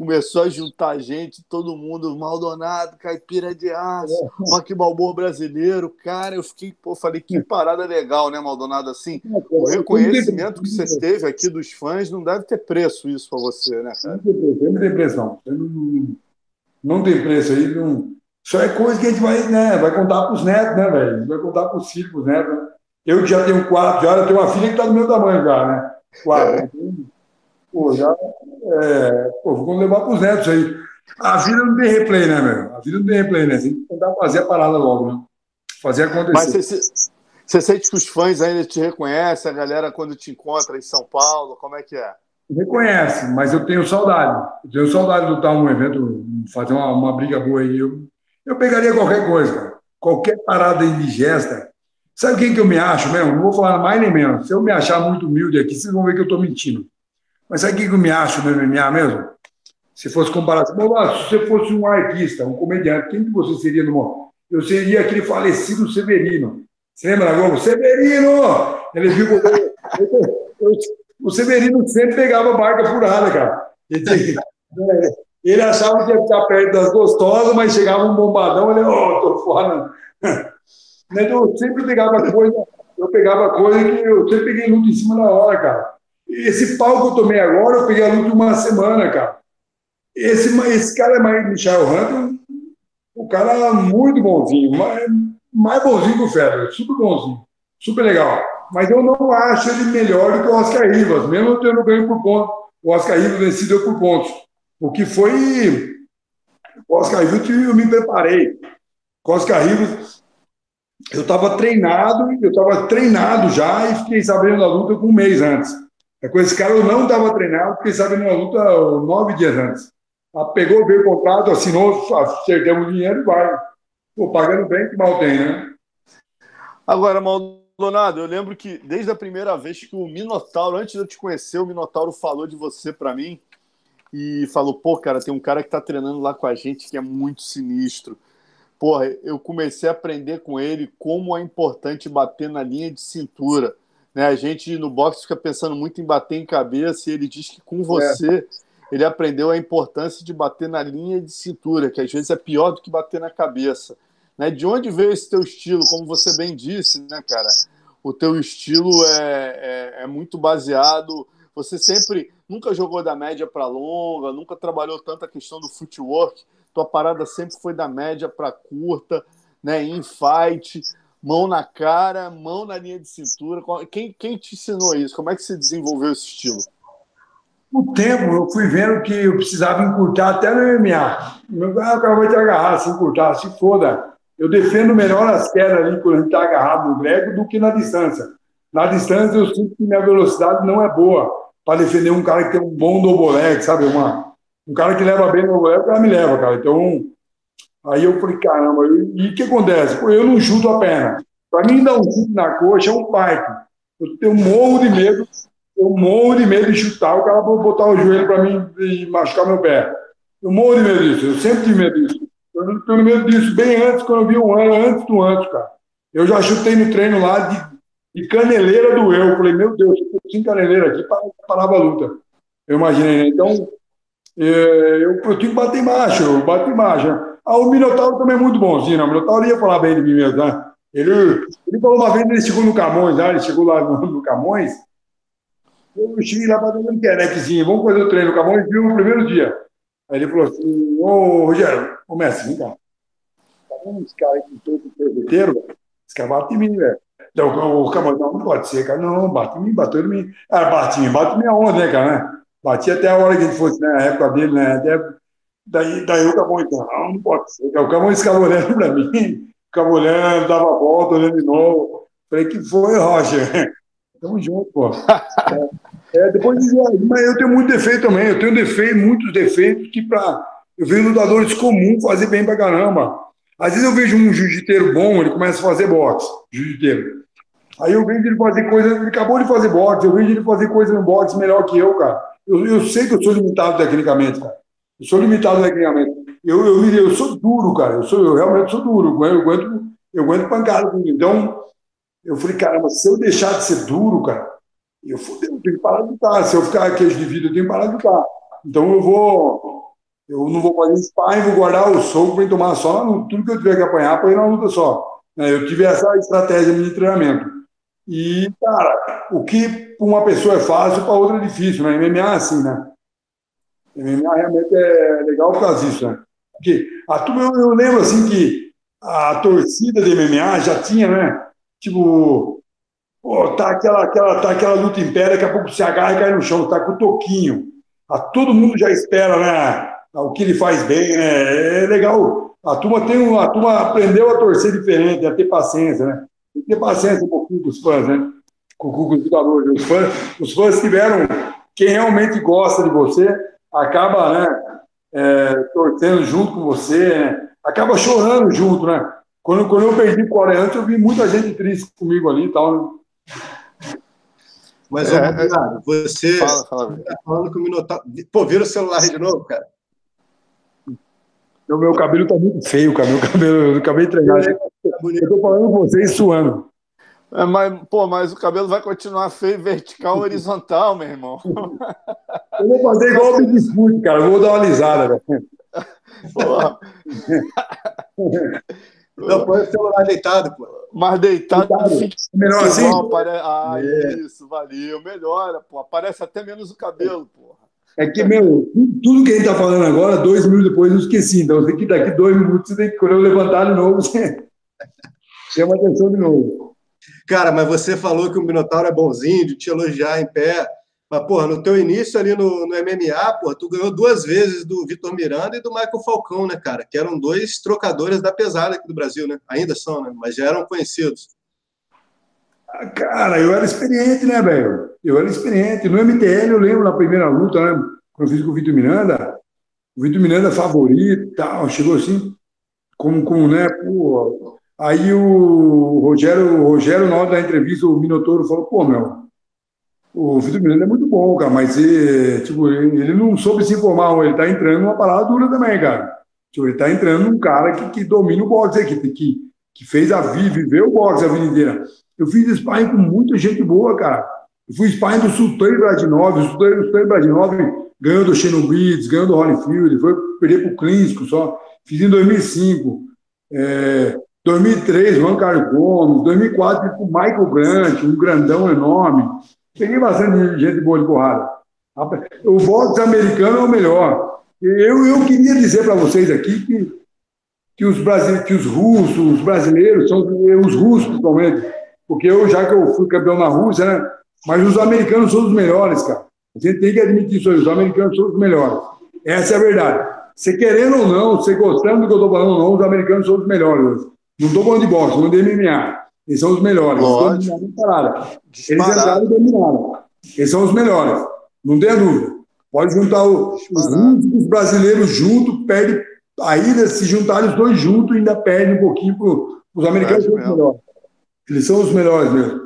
Começou a juntar gente, todo mundo, Maldonado, caipira de aço, rock balboa brasileiro. Cara, eu fiquei, pô, falei, que parada legal, né, Maldonado? Assim, é, o reconhecimento que você teve aqui dos fãs não deve ter preço isso para você, né, cara?
Não tem pressão. Não, não tem preço aí. Não... Isso é coisa que a gente vai, né, vai contar para os netos, né, velho? Vai contar para os filhos, né? Eu já tenho quatro, já eu tenho uma filha que está do meu tamanho já, né? Quatro. É. Pô, já é, pô, vou levar para os netos aí. A vida não tem replay, né, meu? A vida não tem replay, né? Tem que tentar fazer a parada logo, né? Fazer acontecer.
Mas você, você sente que os fãs ainda te reconhecem, a galera quando te encontra em São Paulo, como é que é?
Reconhece, mas eu tenho saudade. Eu tenho saudade de lutar um evento, fazer uma, uma briga boa aí. Eu, eu pegaria qualquer coisa, cara. Qualquer parada indigesta. Sabe quem que eu me acho mesmo? Não vou falar mais nem menos. Se eu me achar muito humilde aqui, vocês vão ver que eu estou mentindo. Mas sabe o que eu me acho no MMA mesmo? Se fosse comparar, se você fosse um artista, um comediante, quem que você seria no mundo? Eu seria aquele falecido Severino. Você lembra agora? Severino! Ele viu o Severino sempre pegava barca furada, cara. Ele, ele achava que ia ficar perto das gostosas, mas chegava um bombadão, ele, ó, oh, tô fora. Eu sempre pegava coisa, eu pegava coisa que eu sempre peguei luta em cima da hora, cara. Esse pau que eu tomei agora, eu peguei a luta uma semana, cara. Esse, esse cara é mais Michel Hunter, o cara é muito bonzinho, mais, mais bonzinho que o Federer, super bonzinho, super legal. Mas eu não acho ele melhor do que o Oscar Rivas, mesmo eu tendo ganho por pontos. O Oscar Rivas vencido por pontos. O que foi. O Oscar Rivas eu me preparei. O Oscar Rivas, eu estava treinado, eu estava treinado já e fiquei sabendo da luta com um mês antes. É com esse cara eu não estava treinado, fiquei sabendo da luta nove dias antes. Pegou, veio o contrato, assinou, acertamos o dinheiro e vai. Pô, pagando bem, que mal tem, né?
Agora, Maldonado, eu lembro que desde a primeira vez que o Minotauro, antes de eu te conhecer, o Minotauro falou de você para mim e falou: pô, cara, tem um cara que tá treinando lá com a gente que é muito sinistro. Porra, eu comecei a aprender com ele como é importante bater na linha de cintura. Né? A gente no boxe fica pensando muito em bater em cabeça e ele diz que com você é. ele aprendeu a importância de bater na linha de cintura, que às vezes é pior do que bater na cabeça. Né? De onde veio esse teu estilo? Como você bem disse, né, cara? O teu estilo é, é, é muito baseado. Você sempre nunca jogou da média para longa, nunca trabalhou tanto a questão do footwork. Tua parada sempre foi da média para curta, né? Em fight mão na cara, mão na linha de cintura. Quem, quem te ensinou isso? Como é que você desenvolveu esse estilo?
O tempo, eu fui vendo que eu precisava encurtar até no MMA. Meu cara vai te agarrar, se encurtar, se foda. Eu defendo melhor as quedas ali quando a gente está agarrado no grego do que na distância. Na distância, eu sinto que minha velocidade não é boa para defender um cara que tem um bom double leg, sabe? Uma, um cara que leva bem no double leg, o cara me leva, cara. Então, Aí eu falei, caramba, e o que acontece? Eu não chuto a perna. Para mim, dar um chute na coxa é um parque. Eu tenho um morro de medo, eu morro de medo de chutar, o cara botar o joelho para mim e machucar meu pé. Eu morro de medo disso, eu sempre tive medo disso. Eu tenho medo disso bem antes, quando eu vi um ano, antes do antes, cara. Eu já chutei no treino lá de, de caneleira do eu. Falei, meu Deus, se eu tinha caneleira aqui, parava a luta. Eu imaginei, né? Então, é, eu, eu tinha que bater macho, eu bati macho. Ah, o Minotauro também é muito bonzinho, né? O Minotauro ia falar bem de mim mesmo, né? Ele, ele falou uma vez, ele chegou no Camões, né? ele chegou lá no, no Camões, eu cheguei lá para dar um querequezinho, vamos fazer o treino no Camões, viu no primeiro dia. Aí ele falou assim, ô Rogério, ô mestre, vem cá. Tá vendo esse cara aqui todo cerveteiro? Esse cara bate em mim, velho. Então, o Camões, não, não pode ser, cara. Não, bate em mim, bateu em mim. Ah, bate em mim, bate em mim aonde, né, cara, né? Bati até a hora que gente fosse, né, na época dele, né? Até, daí, daí o Camões, não, não pode ser. O Camões ficava olhando para mim, ficava olhando, dava a volta, olhando de novo. Falei, que foi, Roger? Tamo junto, pô. É, depois, mas eu tenho muito defeito também. Eu tenho defeito, muitos defeitos que para eu vejo lutadores comuns fazer bem pra caramba. Às vezes eu vejo um jiu-jiteiro bom, ele começa a fazer boxe, jiu-jiteiro. Aí eu vejo ele fazer coisa, ele acabou de fazer boxe, eu vejo ele fazer coisa no boxe melhor que eu, cara. Eu, eu sei que eu sou limitado tecnicamente, cara. Eu sou limitado tecnicamente. Eu, eu, eu sou duro, cara. Eu, sou, eu realmente sou duro. Eu aguento, eu aguento pancada. Então, eu falei, caramba, se eu deixar de ser duro, cara, eu, fudeu, eu tenho que parar de lutar. Se eu ficar queijo de vida, eu tenho que parar de lutar. Então, eu vou, Eu não vou fazer sparring, vou guardar o soco para tomar só tudo que eu tiver que apanhar para ir na luta só. Né? Eu tive essa estratégia de treinamento. E, cara, o que para uma pessoa é fácil, para outra é difícil, né? MMA é assim, né? MMA realmente é legal por causa disso, né? Porque a turma, eu, eu lembro assim que a torcida de MMA já tinha, né? Tipo, pô, tá aquela, aquela, tá aquela luta em pé, daqui a pouco se agarra e cai no chão, tá com o toquinho. A, todo mundo já espera, né? O que ele faz bem, né? É legal. A turma, tem um, a turma aprendeu a torcer diferente, a ter paciência, né? Tem que ter paciência um pouquinho com os fãs, né? Com, com os jogadores. Os fãs, os fãs tiveram. Quem realmente gosta de você acaba, né? É, torcendo junto com você, né? acaba chorando junto, né? Quando, quando eu perdi o Coreano, eu vi muita gente triste comigo ali e tal. Né?
Mas, é, ô, você fala, fala. tá falando que o Minotauro. Pô, vira o celular de novo, cara.
O meu cabelo tá muito feio, cara. Meu cabelo, eu acabei de treinar. É, eu tô falando com vocês suando.
É, mas, pô, mas o cabelo vai continuar feio vertical horizontal, meu irmão.
Eu vou fazer igual o Bigfoot, cara. Eu vou dar uma alisada, velho. Porra.
Não, põe o celular deitado, pô.
Mas deitado, deitado.
Fica melhor assim.
Apare... Ah, é. isso, valeu. Melhora, pô. Aparece até menos o cabelo, porra.
É que, meu, tudo que a gente tá falando agora, dois minutos depois eu esqueci. Então, você tem que daqui dois minutos, você tem que, quando eu levantar de novo, você chama atenção de novo.
Cara, mas você falou que o Minotauro é bonzinho, de te elogiar em pé. Mas, porra, no teu início ali no, no MMA, porra, tu ganhou duas vezes do Vitor Miranda e do Michael Falcão, né, cara? Que eram dois trocadores da pesada aqui do Brasil, né? Ainda são, né? Mas já eram conhecidos.
Ah, cara, eu era experiente, né, velho? Eu era experiente. No MTL, eu lembro na primeira luta, né? Quando eu fiz com o Vitor Miranda, o Vitor Miranda favorito e tal, chegou assim, como, como né, pô. Aí o Rogério, o Rogério, na hora da entrevista, o Minotouro falou, pô, meu, o Vitor Miranda é muito bom, cara, mas ele, tipo, ele não soube se informar, ele tá entrando numa parada dura também, cara. Tipo, ele tá entrando num cara que, que domina o boxe aqui, que, que fez a vida, viveu o boxe a vida inteira. Eu fiz sparring com muita gente boa, cara. Eu fui sparring do Sultan Bradinov, o Sultan Bradinov ganhou do Shannon Beats, ganhou do Holyfield, foi perder pro Clínico só. Fiz em 2005. É, 2003, Juan Carlos Gomes. 2004, com Michael Grant, um grandão enorme. Peguei bastante gente boa de porrada. O boxe americano é o melhor. Eu, eu queria dizer para vocês aqui que, que, os brasile... que os russos, os brasileiros, são os russos principalmente, porque eu, já que eu fui campeão na Rússia, né? Mas os americanos são os melhores, cara. A gente tem que admitir isso aí, os americanos são os melhores. Essa é a verdade. Você querendo ou não, você gostando do que eu estou falando ou não, os americanos são os melhores. Não estou falando de boxe, estou falando de MMA. Eles são os melhores. Eles entraram e dominaram. Eles são os melhores. Não tenha dúvida. Pode juntar o, os os brasileiros juntos, perde. Aí, se juntarem os dois juntos, ainda perde um pouquinho para os americanos. São os melhores. Eles são os melhores mesmo.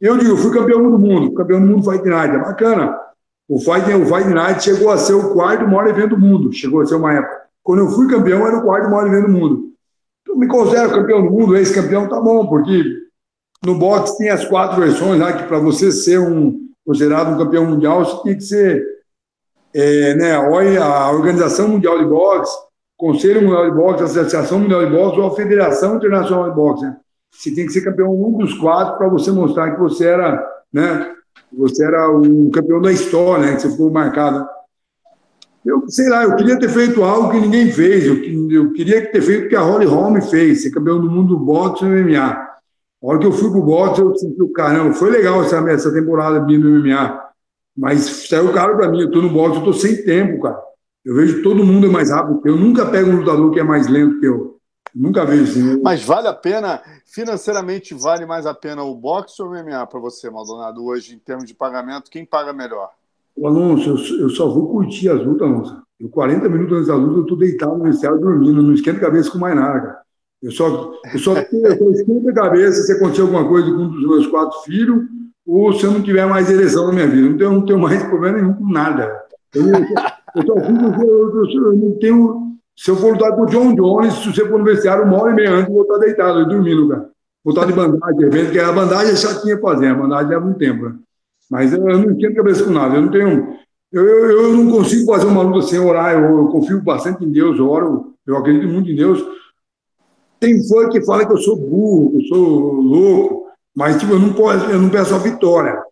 Eu digo, eu fui campeão do mundo, campeão do mundo Fight Night. É bacana. O Fight, o Fight Night chegou a ser o quarto maior evento do mundo. Chegou a ser uma época. Quando eu fui campeão, era o quarto maior evento do mundo. Eu me considero campeão do mundo, ex-campeão, tá bom, porque no boxe tem as quatro versões lá, que para você ser um considerado um campeão mundial, você tem que ser é, né, a Organização Mundial de Boxe, Conselho Mundial de Boxe, Associação Mundial de Boxe ou a Federação Internacional de Boxe. Né? Você tem que ser campeão um dos quatro para você mostrar que você era, né, você era o campeão da história, né, que você ficou marcado. Eu sei lá, eu queria ter feito algo que ninguém fez. Eu, eu queria ter feito o que a Holly Holm fez, ser campeão do mundo do boxe no MMA. A hora que eu fui pro boxe, eu senti, caramba, foi legal essa, essa temporada minha no MMA. Mas saiu caro para mim. Eu tô no boxe, eu tô sem tempo, cara. Eu vejo todo mundo é mais rápido que eu. Nunca pego um lutador que é mais lento que eu. Nunca vejo assim.
Mas vale a pena, financeiramente, vale mais a pena o boxe ou o MMA para você, Maldonado, hoje, em termos de pagamento? Quem paga melhor?
Ô, Alonso, eu, eu, só vou curtir as lutas, Alonso. Eu, 40 minutos antes da luta, eu tô deitado no vestiário dormindo, não esquento a cabeça com mais nada, cara. Eu só, eu só, eu só esquento a cabeça se acontecer alguma coisa com um dos meus quatro filhos ou se eu não tiver mais ereção na minha vida. Não tenho, não tenho mais problema nenhum com nada. Eu, eu, eu só fico, eu, eu, não tenho. Se eu for lutar com o John Jones, se você for no vestiário, uma hora e meia antes, eu vou estar deitado, dormindo, cara. Vou estar de bandagem, de repente, porque a bandagem é chatinha fazer, a bandagem leva um tempo, né? Mas eu não a cabeça com nada. Eu não tenho. Eu, eu, eu, não consigo fazer uma luta sem orar, eu, eu, confio bastante em Deus, eu oro, eu acredito muito em Deus. Tem fã que fala que eu sou burro, que eu sou louco, mas tipo, eu, não posso, eu não peço a vitória,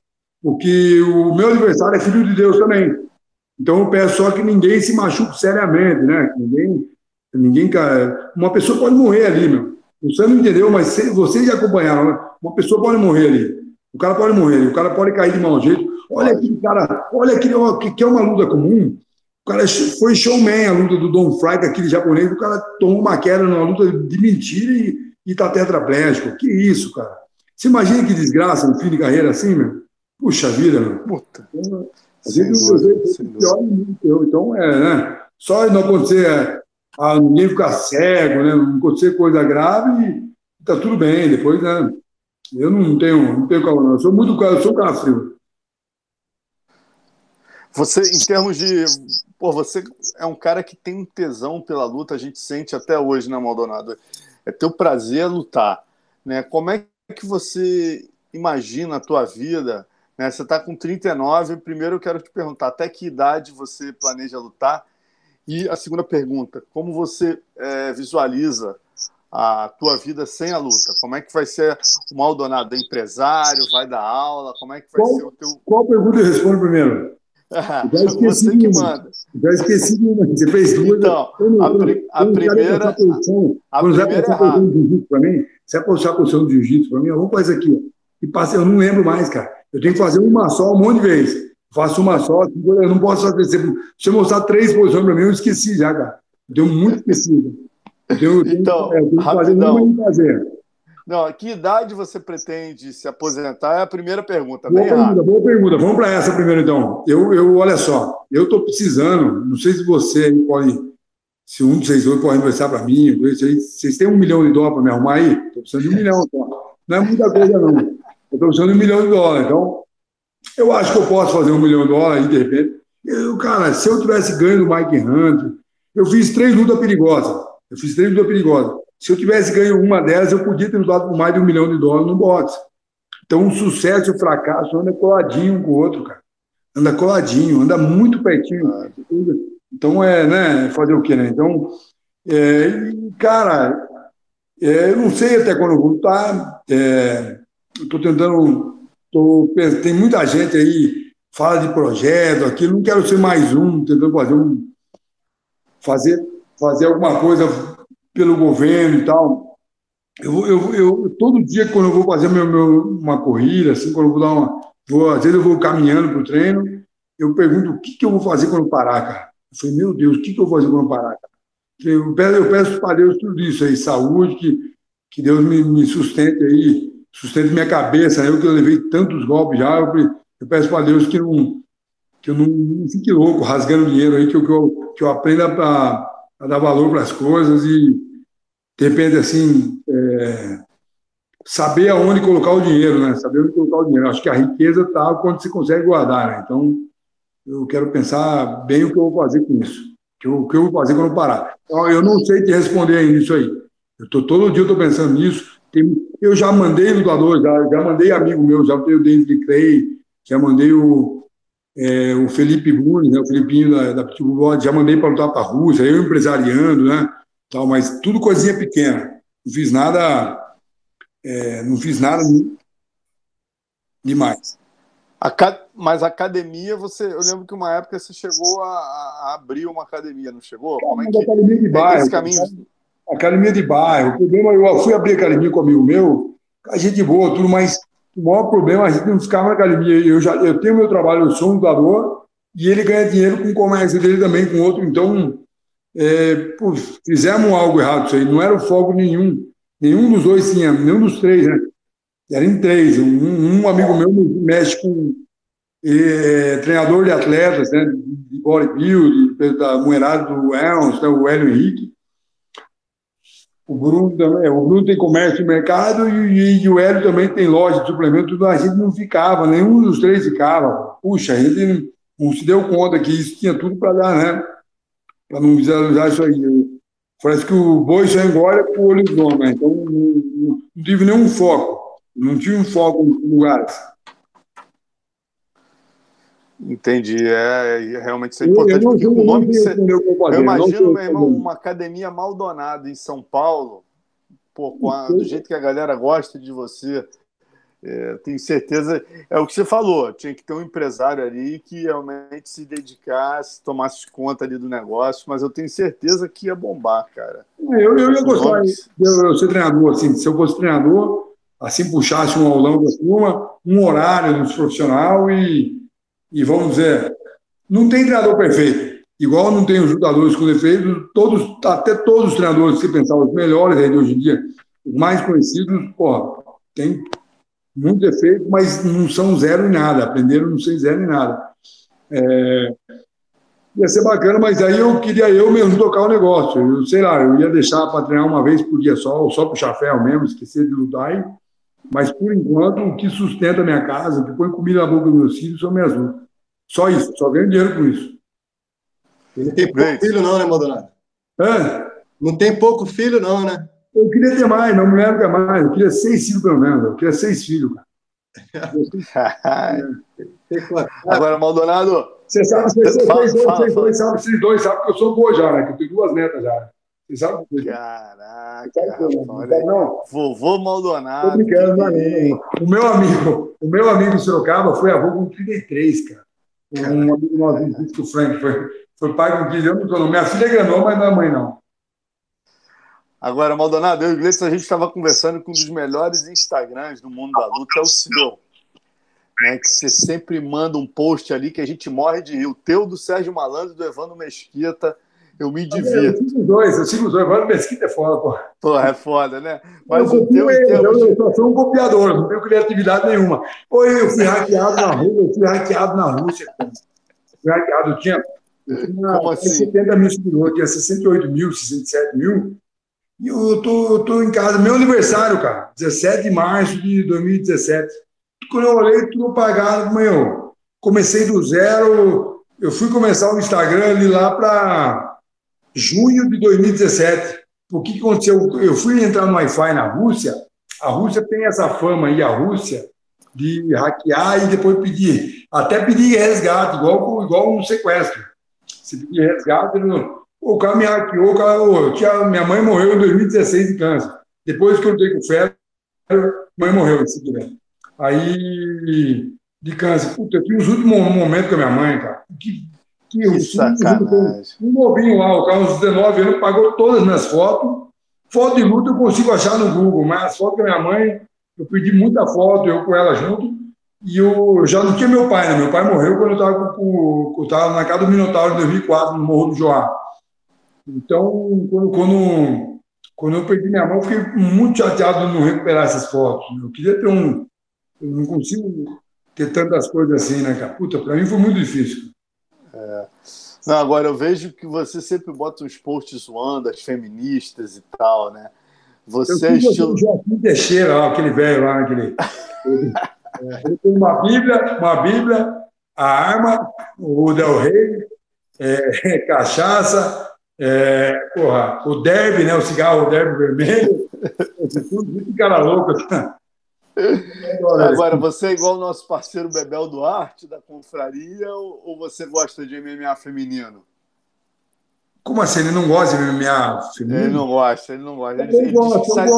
porque o meu adversário é filho de Deus também. Então eu peço só que ninguém se machuque seriamente, né? Ninguém, ninguém, uma pessoa pode morrer ali, meu. Você não entendeu, mas vocês já acompanharam, né? Uma pessoa pode morrer ali. O cara pode morrer, o cara pode cair de mau jeito. Olha aquele cara, olha aquele que, é uma luta comum. O cara foi showman a luta do Don Fry, aquele japonês, o cara tomou uma queda numa luta de mentira e, e tá tetraplégico. Que isso, cara? Você imagina que desgraça no fim de carreira assim, meu? Puxa vida, meu. Puta. Então, às vezes pior muito. Então, é, né? Só não acontecer, é, ah, ninguém ficar cego, né? Não acontecer coisa grave e tá tudo bem. Depois, né? Eu não tenho, não tenho calma, não. Eu sou muito, eu sou cara frio.
Você, em termos de. Pô, você é um cara que tem um tesão pela luta, a gente sente até hoje, né, Maldonado? É teu prazer lutar. Né? Como é que você imagina a tua vida? Né? Você está com 39. Primeiro eu quero te perguntar até que idade você planeja lutar? E a segunda pergunta, como você é, visualiza a tua vida sem a luta? Como é que vai ser o Maldonado? É empresário? Vai dar aula? Como é que vai
qual,
ser o teu.
Qual pergunta eu respondo primeiro?
Ah, você que manda.
Já esqueci de uma. Você fez duas.
Então, a, pri a primeira. A
quando
primeira
é errada. Para mim, você vai puxar a posição do jiu-jitsu para mim, vamos fazer aqui. E passa, eu não lembro mais, cara. Eu tenho que fazer uma só um monte de vezes. Faço uma só, eu não posso fazer. Se eu mostrar três posições para mim, eu esqueci já, cara. Eu tenho muito esquecido.
Eu então, é, eu uma fazer. Não, que idade você pretende se aposentar? É a primeira pergunta.
Boa pergunta, boa pergunta. Vamos para essa primeiro, então. Eu, eu olha só, eu estou precisando, não sei se você pode, se um de vocês dois pode conversar para mim, vocês têm um milhão de dólares para me arrumar aí? Estou precisando de um milhão, então. Não é muita coisa, não. Eu estou precisando de um milhão de dólares. Então, eu acho que eu posso fazer um milhão de dólares aí, de repente. Eu, cara, se eu tivesse ganho do Mike Hunter, eu fiz três lutas perigosas. Eu fiz três lutas perigosas. Se eu tivesse ganho uma delas, eu podia ter lutado por mais de um milhão de dólares no boxe. Então, o sucesso e o fracasso anda coladinho um com o outro, cara. Anda coladinho, anda muito pertinho. Então, é, né? Fazer o quê, né? Então, é, cara, é, eu não sei até quando eu vou lutar. É, Estou tentando. Tô, tem muita gente aí fala de projeto, aquilo. Não quero ser mais um, tentando fazer um. Fazer, fazer alguma coisa pelo governo e tal. Eu, eu, eu, todo dia, quando eu vou fazer meu, meu, uma corrida, assim, quando eu vou dar uma. Vou, às vezes eu vou caminhando para o treino, eu pergunto o que, que eu vou fazer quando parar, cara. Eu falei, meu Deus, o que, que eu vou fazer quando parar, cara? Eu peço, eu peço para Deus tudo isso aí, saúde, que, que Deus me, me sustente aí, sustente minha cabeça. Eu que eu levei tantos golpes já, eu, eu peço para Deus que, não, que eu não, não, fique louco, rasgando dinheiro aí, que eu, que eu, que eu aprenda a, a dar valor para as coisas e de repente, assim, é, saber aonde colocar o dinheiro, né? Saber onde colocar o dinheiro. Acho que a riqueza está quando você consegue guardar, né? Então, eu quero pensar bem o que eu vou fazer com isso. O que eu vou fazer quando eu parar. Eu não sei te responder ainda isso aí. Eu tô, todo dia eu estou pensando nisso. Tem, eu já mandei lutador, já, já mandei amigo meu, já mandei o David Clay, já mandei o, é, o Felipe Brunes, né, o Felipinho da, da Pitbull, já mandei para lutar para a Rússia, eu empresariando, né? tal, mas tudo coisinha pequena. Não fiz nada, é, não fiz nada demais.
A, mas academia, você, eu lembro que uma época você chegou a, a abrir uma academia, não chegou?
Como é que, academia de bairro. Caminho... Academia de bairro. O problema, eu fui abrir academia com um amigo meu, a gente boa, tudo, mas o maior problema a gente não ficava na academia. Eu já eu tenho meu trabalho, eu sou um lutador, e ele ganha dinheiro com o comércio dele também, com outro. Então, é, pô, fizemos algo errado isso aí, não era o foco nenhum. Nenhum dos dois tinha, nenhum dos três, né? Era em três. Um, um amigo meu mexe com é, treinador de atletas, né? De bodybuilding, da moerada do Elms, né? o Hélio Henrique. O Bruno também, o Bruno tem comércio de mercado e, e, o Hélio também tem loja de suplemento, a gente não ficava, nenhum dos três ficava. Puxa, a gente não, se deu conta que isso tinha tudo para dar, né? para não visualizar isso aí. Parece que o boi só engole com o olho? Então não, não, não, tive nenhum foco, não tive um foco em lugares.
Entendi, é, realmente isso é importante, eu, eu porque o nome que você. Eu imagino, meu irmão, uma academia Maldonado em São Paulo, pô, do jeito que a galera gosta de você, é, tenho certeza, é o que você falou, tinha que ter um empresário ali que realmente se dedicasse, tomasse conta ali do negócio, mas eu tenho certeza que ia bombar, cara.
É, eu, eu ia gostar de eu, eu ser treinador, assim, se eu fosse treinador, assim, puxasse um aulão da turma, um horário dos profissional e, e vamos dizer, não tem treinador perfeito. Igual não tem os jogadores com defeitos, todos, até todos os treinadores, se pensar os melhores aí de hoje em dia, os mais conhecidos, porra, tem muito defeito, mas não são zero em nada, aprenderam não ser zero em nada. É, ia ser bacana, mas aí eu queria eu mesmo tocar o negócio. Eu sei lá, eu ia deixar para treinar uma vez por dia só, ou só puxar ferro mesmo, esquecer de lutar. Mas por enquanto, o que sustenta a minha casa, o que põe comida na boca dos meus filhos, são minhas lutas. Só isso, só ganho dinheiro com isso.
Não tem pouco filho, não, né, Maldonado? Hã? Não tem pouco filho, não, né?
Eu queria ter mais, minha mulher não quer mais. Eu queria seis filhos, pelo menos. Eu queria seis filhos,
cara. Agora, Maldonado.
Você sabe, vocês, dois, vocês dois sabem, vocês dois sabem que eu sou boa já, né? Que eu tenho duas netas já. Sabem?
Caraca, sabe, não? Vovô Maldonado. Tô
brincando, é O meu amigo, o meu amigo Sorocaba foi avô com 33, cara. Um amigo nosso, o Frank, foi, foi pai com 15 anos. Minha filha é grandou, mas não é mãe, não.
Agora, Maldonado, eu e o Gleice, a gente estava conversando com um dos melhores Instagrams do mundo da luta, é o seu. Né, que você sempre manda um post ali que a gente morre de rir. O teu do Sérgio Malandro do Evandro Mesquita. Eu me divirto.
Eu sigo os dois, eu sigo os dois. Evandro Mesquita é foda, pô.
Pô, é foda, né?
Mas eu o teu. Ele, eu, eu só sou um copiador, não tenho criatividade nenhuma. Pô, eu fui hackeado na Rússia, eu fui hackeado na Rússia. Fui hackeado, eu tinha. Eu tinha Como assim? 70 mil seguidores, tinha 68 mil, 67 mil. E eu tô, tô em casa, meu aniversário, cara, 17 de março de 2017. Quando eu olhei, tudo pagado, meu. Comecei do zero, eu fui começar o Instagram ali lá para junho de 2017. O que aconteceu? Eu fui entrar no Wi-Fi na Rússia, a Rússia tem essa fama aí, a Rússia, de hackear e depois pedir, até pedir resgate, igual, igual um sequestro. Se pedir resgate, não, o cara me hackeou, o cara, minha mãe morreu em 2016 de câncer. Depois que eu dei com febre, mãe morreu em seguida. Aí, de câncer. Puta, eu tinha os últimos momentos com a minha mãe, cara. Que, que, que sacanagem. Um novinho lá, o cara, uns 19 anos, pagou todas as minhas fotos. Foto de luta eu consigo achar no Google, mas as fotos da minha mãe, eu pedi muita foto, eu com ela junto. E eu já não tinha meu pai, né? Meu pai morreu quando eu estava com, com, na casa do Minotauro em 2004, no Morro do Joá. Então, quando, quando, quando eu perdi minha mão, eu fiquei muito chateado de não recuperar essas fotos. Eu queria ter um. Eu não consigo ter tantas coisas assim, né, cara? Puta, pra mim foi muito difícil.
É. Não, agora eu vejo que você sempre bota uns posts zoando as feministas e tal, né? Você
eu é estilo. Joaquim Teixeira, lá, aquele velho lá, aquele. ele, ele tem uma Bíblia, uma Bíblia, a arma, o Del Rey, é, cachaça, é, porra, o derby, né? O cigarro, o derby vermelho. Tudo cara louco.
Agora, você é igual o nosso parceiro Bebel Duarte, da confraria, ou, ou você gosta de MMA feminino?
Como assim? Ele não gosta de MMA feminino?
Ele não gosta, ele não gosta. Ele, ele, gosto, diz, que sai,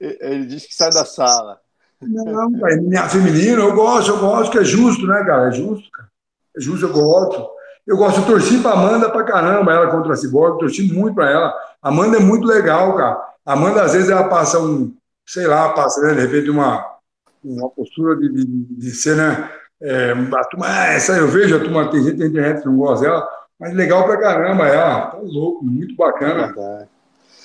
ele diz que sai da sala.
Não, cara, MMA feminino, eu gosto, eu gosto, que é justo, né, cara? É justo, cara. É justo, eu gosto. Eu gosto, eu torci pra Amanda pra caramba, ela contra a Cyborg, torci muito pra ela. Amanda é muito legal, cara. Amanda, às vezes, ela passa um, sei lá, passa, né, de repente, uma, uma postura de, de, de ser, né? É, a turma, ah, essa eu vejo, a turma, tem gente na internet que não gosta dela, mas legal pra caramba ela, tá louco, muito bacana.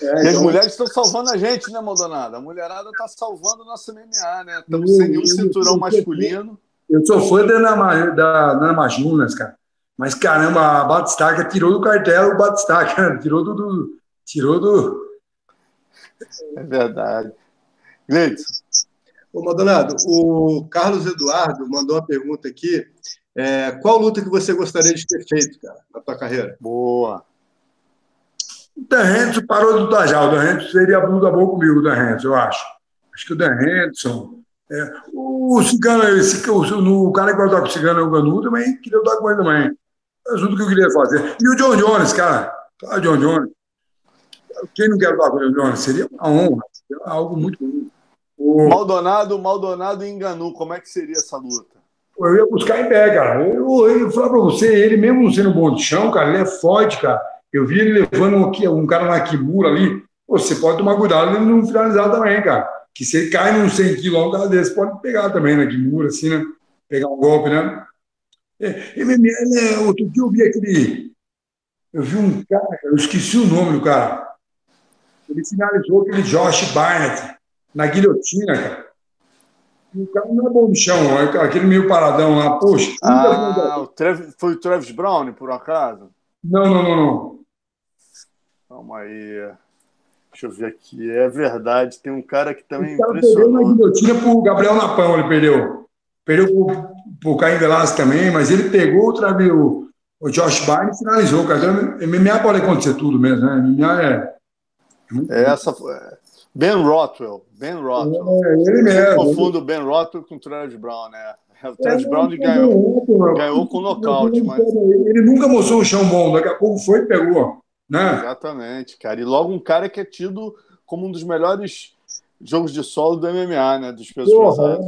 É, e as então... mulheres estão salvando a gente, né, Maldonado? A mulherada tá salvando o nosso MMA, né? Estamos sem nenhum cinturão masculino.
Eu sou fã da Ana, da Ana Majunas, cara. Mas caramba, a Batistaca tirou do cartel o Batistaca, tirou do, do, tirou do.
É verdade. Gleidson.
Ô, Maldonado, o Carlos Eduardo mandou uma pergunta aqui. É, qual luta que você gostaria de ter feito, cara, na tua carreira?
Boa.
O Dan Henderson parou de lutar já. O Dan Henderson seria a bunda boa comigo, o Dan Henderson, eu acho. Acho que o Dan Henderson, É, o Cigano, esse, o, o cara que vai lutar com o Cigano é o Ganu também, queria lutar com ele também. É tudo que eu queria fazer. E o John Jones, cara. Claro, John Jones. Quem não quer lutar com o John Jones? Seria uma honra, seria algo muito bonito.
O... Maldonado, Maldonado e Enganu, como é que seria essa luta?
Eu ia buscar em pé, cara. Eu, eu, eu falar pra você, ele mesmo sendo bom de chão, cara, ele é forte, cara. Eu vi ele levando um, um cara na Kimura ali. Você pode tomar cuidado ele não finalizar também, cara. Que se ele cai num 100 quilos, um cara desse, pode pegar também na Kimura, assim, né? Pegar um golpe, né? É, MMA, né? Outro dia eu vi aquele. Eu vi um cara, eu esqueci o nome do cara. Ele finalizou aquele Josh Barnett na guilhotina, cara. O cara não é bom no chão, é aquele meio paradão lá, poxa.
Ah, o Travis, foi o Travis Brown, por acaso?
Não, não, não, não.
Calma aí. Deixa eu ver aqui. É verdade, tem um cara que também
o cara impressionou. Perdeu na guilhotina pro Gabriel Napão, ele perdeu. Perdeu pro, pro Caim Velasco também, mas ele pegou outra vez o, o Josh Barnes e finalizou, cara. Então, MMA pode acontecer tudo mesmo, né? MMA é.
é Essa foi. Ben Rothwell. Ben Rothwell.
É, ele mesmo. Eu
confundo Ben Rothwell com o Travis Brown, né? O Travis é, Brown ganhou, ganhou com nocaute. Mas...
Ele nunca mostrou um chão bom, daqui a pouco foi e pegou. Né?
Exatamente, cara. E logo um cara que é tido como um dos melhores jogos de solo do MMA, né? Dos pesos Porra.
É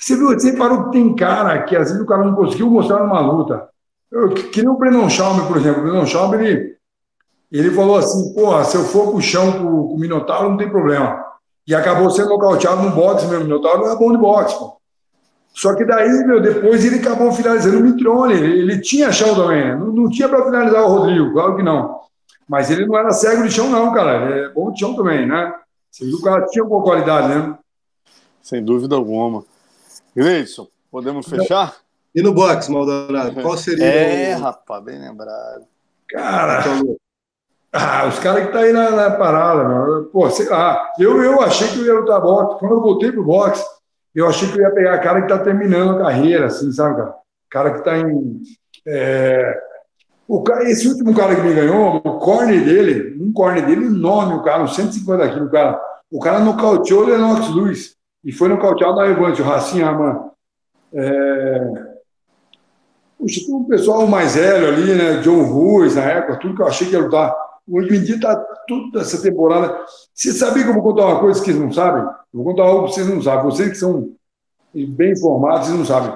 você viu, você parou que tem cara que às vezes o cara não conseguiu mostrar numa luta. Eu, que nem o Brennan Schaum, por exemplo. O Brennan Schaum, ele ele falou assim, porra, se eu for pro chão com, com o Minotauro, não tem problema. E acabou sendo nocauteado no boxe mesmo. O Minotauro não é bom de boxe, pô. Só que daí, meu, depois ele acabou finalizando o Mitrone. Ele, ele tinha chão também. Né? Não, não tinha para finalizar o Rodrigo, claro que não. Mas ele não era cego de chão, não, cara. Ele é bom de chão também, né? Você viu que o cara tinha boa qualidade, né?
Sem dúvida alguma. Gleison, podemos fechar?
E no boxe, Maldonado, qual seria?
É, o... rapaz, bem lembrado.
Cara, ah, os caras que estão tá aí na, na parada, meu. pô, sei lá. Eu, eu achei que eu ia lutar boxe. Quando eu voltei pro boxe, eu achei que eu ia pegar cara que está terminando a carreira, assim, sabe, cara? Cara que está em. É... O, esse último cara que me ganhou, o corne dele, um corne dele enorme, o cara, uns 150 quilos, o cara. O cara nocauteou o Lennox Lewis e foi nocauteado na Levante, o Racing Raman. É... Puxa, um pessoal mais velho ali, né? John Ruiz, na época, tudo que eu achei que ia lutar Em dia está tudo essa temporada. Você sabia que eu vou contar uma coisa que vocês não sabem? Eu vou contar algo que vocês não sabem. Vocês que são bem informados, vocês não sabem.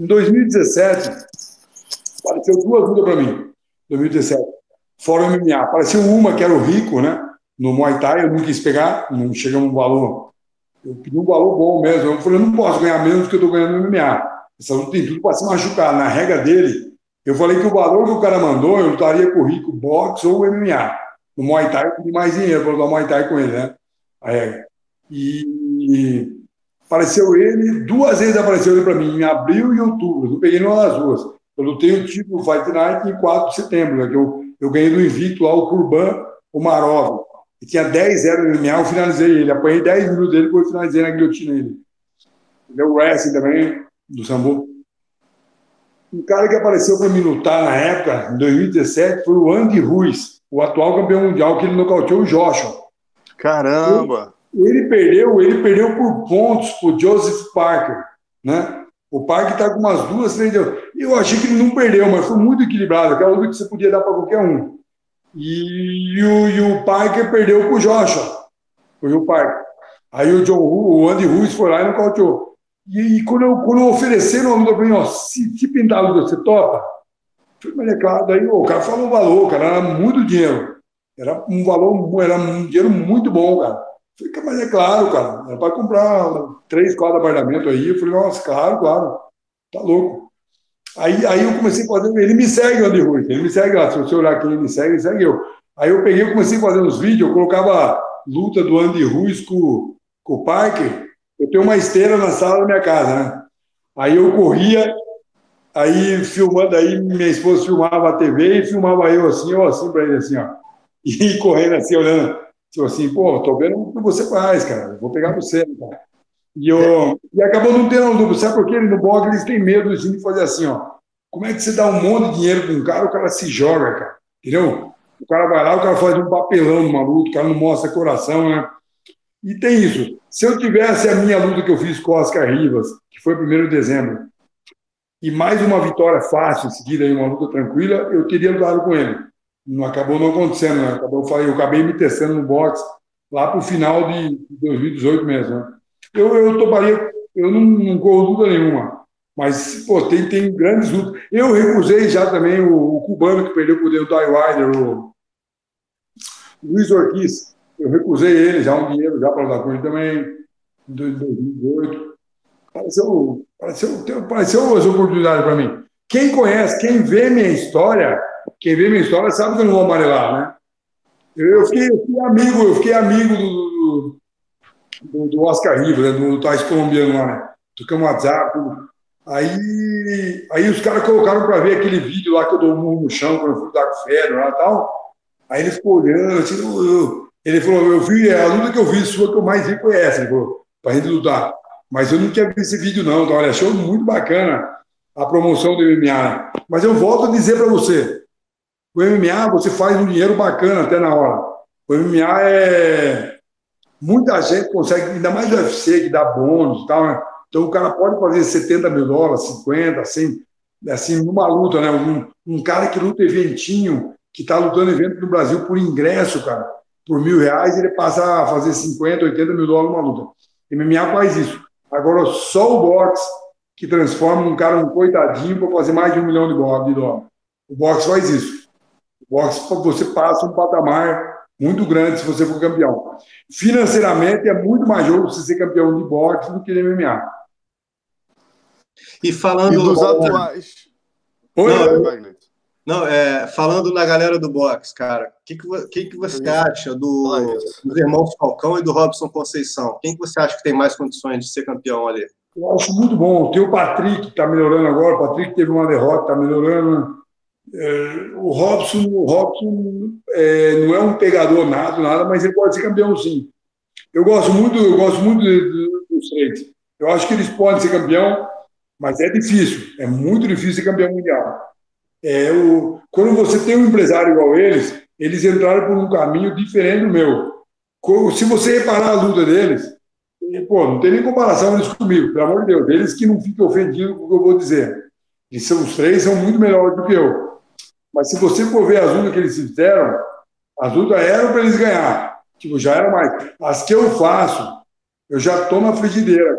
Em 2017, apareceu duas lutas para mim. 2017. Fora o MMA. Apareceu uma que era o Rico, né? No Muay Thai, eu não quis pegar, não chegamos no valor. Eu pedi um valor bom mesmo. Eu falei, eu não posso ganhar menos do que eu estou ganhando no MMA. Essa luta tem tudo para se machucar. Na regra dele, eu falei que o valor que o cara mandou, eu lutaria com o Rico boxe ou MMA. No Muay Thai, eu mais dinheiro para lutar Muay Thai com ele, né? É. E apareceu ele, duas vezes apareceu ele para mim, em abril e outubro. Eu não peguei nenhuma das duas. Eu lutei o título Fight Night em 4 de setembro, né? que eu, eu ganhei do invicto lá o Kurban, o Marov. E tinha 10-0 no MMA, eu finalizei ele. Apanhei 10 minutos dele, depois finalizei na guilhotina ele. O wrestling também, do Sambo. Um cara que apareceu para me lutar na época, em 2017, foi o Andy Ruiz, o atual campeão mundial, que ele nocauteou o Joshua.
Caramba!
Ele, ele perdeu, ele perdeu por pontos por Joseph Parker, né? O Parker está com umas duas, três. Eu achei que ele não perdeu, mas foi muito equilibrado. Aquela luta que você podia dar para qualquer um. E, e, o, e o Parker perdeu com o Joshua. Foi o Parker. Aí o John o Andy Ruiz foi lá e nocauteou. E, e quando, eu, quando ofereceram a luta para mim, ó, se, se pintar você topa? Falei, mas é claro, daí o cara falou o valor, cara, era muito dinheiro. Era um valor, era um dinheiro muito bom, cara. Falei, mas é claro, cara, era para comprar três, quatro apartamentos aí. Eu falei, nossa, claro, claro, tá louco. Aí, aí eu comecei a fazer, ele me segue, Andy Ruiz, ele me segue lá, se você olhar ele me segue, ele segue eu. Aí eu peguei, eu comecei a fazer uns vídeos, eu colocava luta do Andy Ruiz com, com o Parker, eu tenho uma esteira na sala da minha casa, né? Aí eu corria, aí filmando, aí minha esposa filmava a TV e filmava eu assim, eu assim para ele, assim, ó. E correndo assim, olhando, tipo assim, pô, tô vendo o que você faz, cara, vou pegar você, cara. E, eu, e acabou não tendo dúvida, sabe por quê? No blog eles têm medo de fazer assim, ó. Como é que você dá um monte de dinheiro para um cara, o cara se joga, cara, entendeu? O cara vai lá, o cara faz um papelão numa luta, o cara não mostra coração, né? E tem isso. Se eu tivesse a minha luta que eu fiz com o Oscar Rivas, que foi 1 de dezembro, e mais uma vitória fácil em seguida, uma luta tranquila, eu teria lutado com ele. Não acabou não acontecendo, né? Acabou, eu acabei me testando no boxe lá para o final de 2018 mesmo. Né? Eu, eu toparia, eu não, não corro luta nenhuma, mas pô, tem, tem grandes lutas. Eu recusei já também o, o cubano que perdeu o Dai Wilder, o Luiz Ortiz. Eu recusei ele já um dinheiro já para lutar com ele também, em 2018. Pareceu, pareceu, pareceu as oportunidades para mim. Quem conhece, quem vê minha história, quem vê minha história sabe que eu não vou amarelar, né? Eu fiquei, eu fiquei amigo, eu fiquei amigo do, do, do Oscar Rivas, né, do Tais colombiano lá, né? Tocamos WhatsApp. Aí, aí os caras colocaram para ver aquele vídeo lá que eu dou um no chão quando eu fui dar o Fedro lá e tal. Aí ele ficou olhando, assim, eu, ele falou, eu vi, a luta que eu vi sua que eu mais vi foi essa, ele falou, pra gente lutar. Mas eu não tinha visto esse vídeo não, então, olha, achou muito bacana a promoção do MMA. Mas eu volto a dizer para você, o MMA você faz um dinheiro bacana até na hora. O MMA é. Muita gente consegue, ainda mais o UFC, que dá bônus e tal, né? Então o cara pode fazer 70 mil dólares, 50, assim, assim numa luta, né? Um, um cara que luta eventinho, que está lutando evento no Brasil por ingresso, cara, por mil reais, ele passa a fazer 50, 80 mil dólares numa luta. MMA faz isso. Agora, só o boxe que transforma um cara um coitadinho para fazer mais de um milhão de dólares. O boxe faz isso. O boxe, você passa um patamar muito grande se você for campeão. Financeiramente, é muito mais jogo você ser campeão de boxe do que de MMA.
E falando... E
dos atuais...
Oi, não, não, é, falando na galera do boxe, cara, o que, que, que, que você acha do, dos irmãos Falcão e do Robson Conceição? Quem que você acha que tem mais condições de ser campeão ali?
Eu acho muito bom. Tem o Patrick, que está melhorando agora. O Patrick teve uma derrota, está melhorando. É, o Robson, o Robson é, não é um pegador nada, nada, mas ele pode ser campeão sim. Eu gosto muito, eu gosto muito dos três. Eu acho que eles podem ser campeão, mas é difícil, é muito difícil ser campeão mundial. É, o, quando você tem um empresário igual eles, eles entraram por um caminho diferente do meu. Se você reparar a luta deles, pô, não tem nem comparação eles comigo, pelo amor de Deus, eles que não fiquem ofendidos com o que eu vou dizer. E são, os três são muito melhores do que eu. Mas se você for ver as lutas que eles fizeram, as lutas eram para eles ganhar. Tipo, já era mais. As que eu faço, eu já estou na frigideira.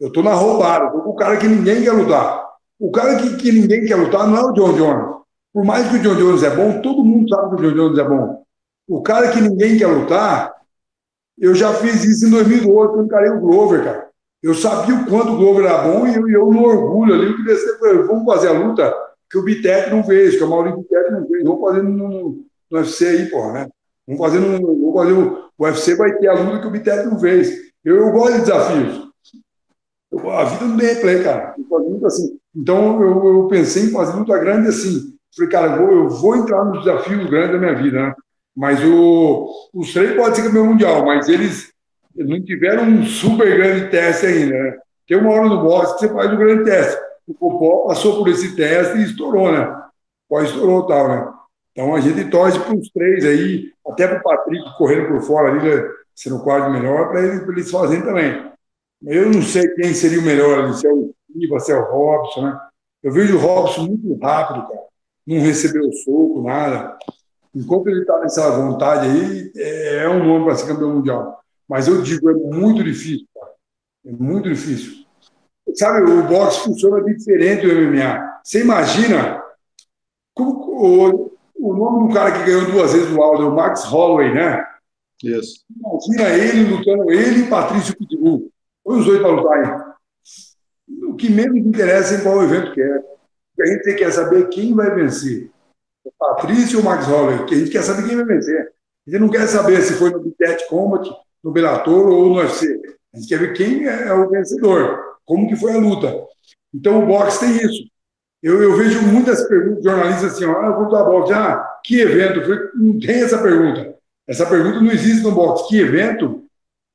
Eu estou na roubada. Estou com o cara que ninguém quer lutar. O cara que, que ninguém quer lutar não é o John Jones. Por mais que o John Jones é bom, todo mundo sabe que o John Jones é bom. O cara que ninguém quer lutar, eu já fiz isso em 2008, quando encarei o Glover, cara. Eu sabia o quanto o Glover era bom e eu, eu no orgulho ali, eu queria vamos fazer a luta que o Bitec não fez, que o Maurício Bitec não fez. Vamos fazer no, no, no UFC aí, porra, né? Vamos fazer no, vamos fazer o, o UFC vai ter a luta que o Bitec não fez. Eu, eu gosto de desafios. Eu, a vida não tem replay, cara. Eu assim. Então eu, eu, pensei em fazer luta grande assim. Falei, cara, eu vou, eu vou entrar nos desafios grandes da minha vida, né? Mas o, os três podem ser campeão mundial, mas eles não tiveram um super grande teste ainda, né? Tem uma hora no boxe que você faz o grande teste o Popó passou por esse teste e estourou, né? Pô, estourou tal, né? Então a gente torce para os três aí, até para o Patrick correndo por fora ali, sendo quase melhor, para eles, eles fazerem também. Eu não sei quem seria o melhor, se é o Iva, se é o Robson, né? Eu vejo o Robson muito rápido, cara. Não recebeu soco, nada. Enquanto ele está nessa vontade aí, é, é um nome para ser campeão mundial. Mas eu digo, é muito difícil, cara. É muito difícil. Sabe, o boxe funciona diferente do MMA. Você imagina como, o, o nome do cara que ganhou duas vezes o Aldo, é o Max Holloway, né?
Isso.
Imagina ele lutando, ele e Patrício Pitbull. Põe os dois para lutar aí. O que menos interessa é qual evento que é. A gente quer saber quem vai vencer. O Patrício ou o Max Holloway? A gente quer saber quem vai vencer. A gente não quer saber se foi no Bitet Combat, no Bellator ou no UFC. A gente quer ver quem é o vencedor como que foi a luta. Então o boxe tem isso. Eu, eu vejo muitas perguntas de jornalistas assim, ah, eu vou lutar boxe, ah, que evento? falei, não tem essa pergunta. Essa pergunta não existe no boxe. Que evento?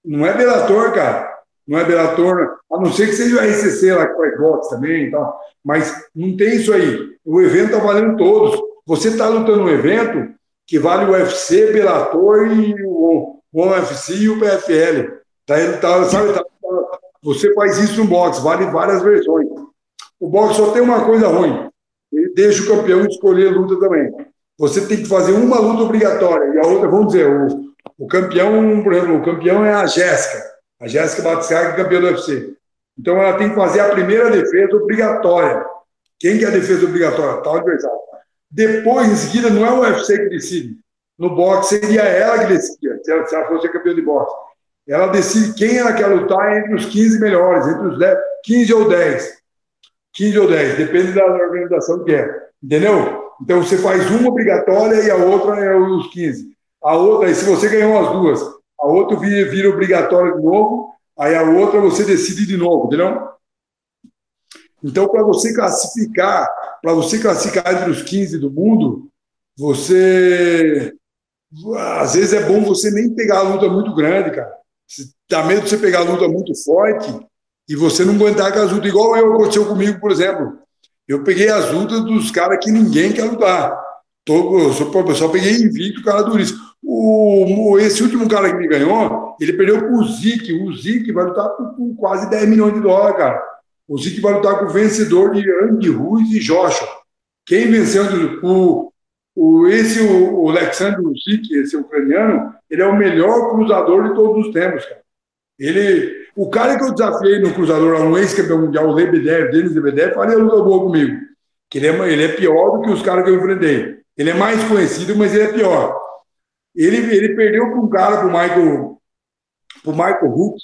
Não é Bellator, cara. Não é Bellator, a não ser que seja o RCC lá que faz boxe também e tal. Mas não tem isso aí. O evento está valendo todos. Você está lutando um evento que vale o UFC, Bellator e o, UFC e o PFL. Tá, tá, sabe, tá, você faz isso no boxe, vale várias versões. O boxe só tem uma coisa ruim. Ele deixa o campeão escolher luta também. Você tem que fazer uma luta obrigatória e a outra, vamos dizer, o, o campeão, por exemplo, o campeão é a Jéssica. A Jéssica Batiscar, é campeã do UFC. Então ela tem que fazer a primeira defesa obrigatória. Quem que é a defesa obrigatória? Tal adversário. Depois, em seguida, não é o UFC que decide. No boxe seria ela que decidia, se ela, se ela fosse campeã de boxe. Ela decide quem ela quer lutar entre os 15 melhores, entre os 10, 15 ou 10. 15 ou 10, depende da organização que é. Entendeu? Então você faz uma obrigatória e a outra é os 15. A outra, se você ganhou as duas, a outra vira, vira obrigatória de novo, aí a outra você decide de novo, entendeu? Então, para você classificar, para você classificar entre os 15 do mundo, você às vezes é bom você nem pegar a luta muito grande, cara. Dá medo de você pegar a luta muito forte e você não aguentar com as lutas, igual eu aconteceu comigo, por exemplo. Eu peguei as lutas dos caras que ninguém quer lutar. Tô, eu só, eu só peguei invicto, cara duríssimo. O, esse último cara que me ganhou, ele perdeu para o Zik. O Zik vai lutar com, quase 10 milhões de dólares, cara. O Zik vai lutar com o vencedor de Andy Ruiz e Joshua. Quem venceu o, o, esse, o, o Alexandre Zik, esse ucraniano, ele é o melhor cruzador de todos os tempos, cara. Ele, o cara que eu desafiei no cruzador, um ex-campeão mundial, o Lebedev, Denis Lebedev, faria luta boa comigo. Que ele é, ele é pior do que os caras que eu enfrentei. Ele é mais conhecido, mas ele é pior. Ele, ele perdeu para um cara, para o Michael, pro Michael Hooks,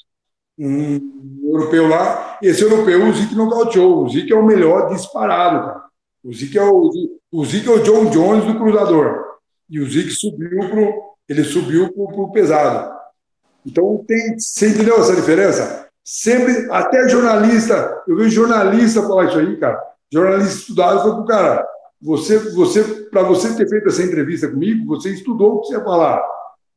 um europeu lá. Esse europeu, o Zic nocauteou. O Zic é o melhor disparado, cara. O Zic é o, o, é o John Jones do cruzador. E o Zic subiu pro, ele subiu pro pesado. Então, tem, você entendeu essa diferença? Sempre, até jornalista, eu vejo jornalista falar isso aí, cara. Jornalista estudado foi pro cara. Você, você, para você ter feito essa entrevista comigo, você estudou o que você ia falar.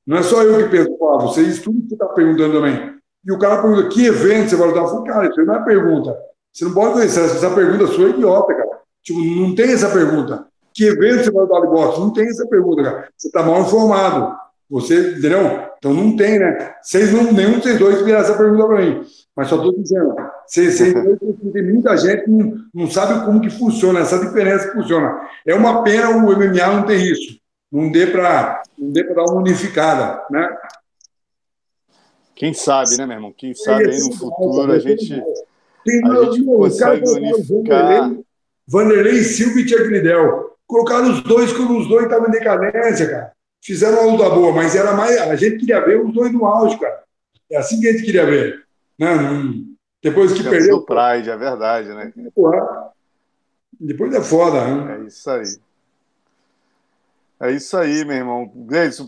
Não é só eu que penso falar, você estuda o que está perguntando também. E o cara pergunta, que evento você vai lutar? Eu falo, cara, isso não é pergunta. Você não pode conhecer, essa pergunta sua é idiota, cara. Tipo, não tem essa pergunta. Que evento você vai lutar de boxe? Não tem essa pergunta, cara. Você está mal informado. Você, entendeu? Então não tem, né? Vocês não, nenhum de vocês dois viraram essa pergunta para mim. Mas só estou dizendo, vocês, vocês tem muita gente que não, não sabe como que funciona, essa diferença que funciona. É uma pena o MMA não ter isso. Não dê para dar uma unificada, né?
Quem sabe, né, meu irmão? Quem sabe aí no futuro a gente, a gente consegue unificar.
Vanderlei Silva e Liddell. Colocaram os dois quando os dois estavam em decadência, cara fizeram uma luta boa, mas era mais. A gente queria ver os dois no auge, cara. É assim que a gente queria ver. Né? Depois que perdeu.
O Pride, é verdade, né?
Porra. Depois é foda, né?
É isso aí. É isso aí, meu irmão. Gleison,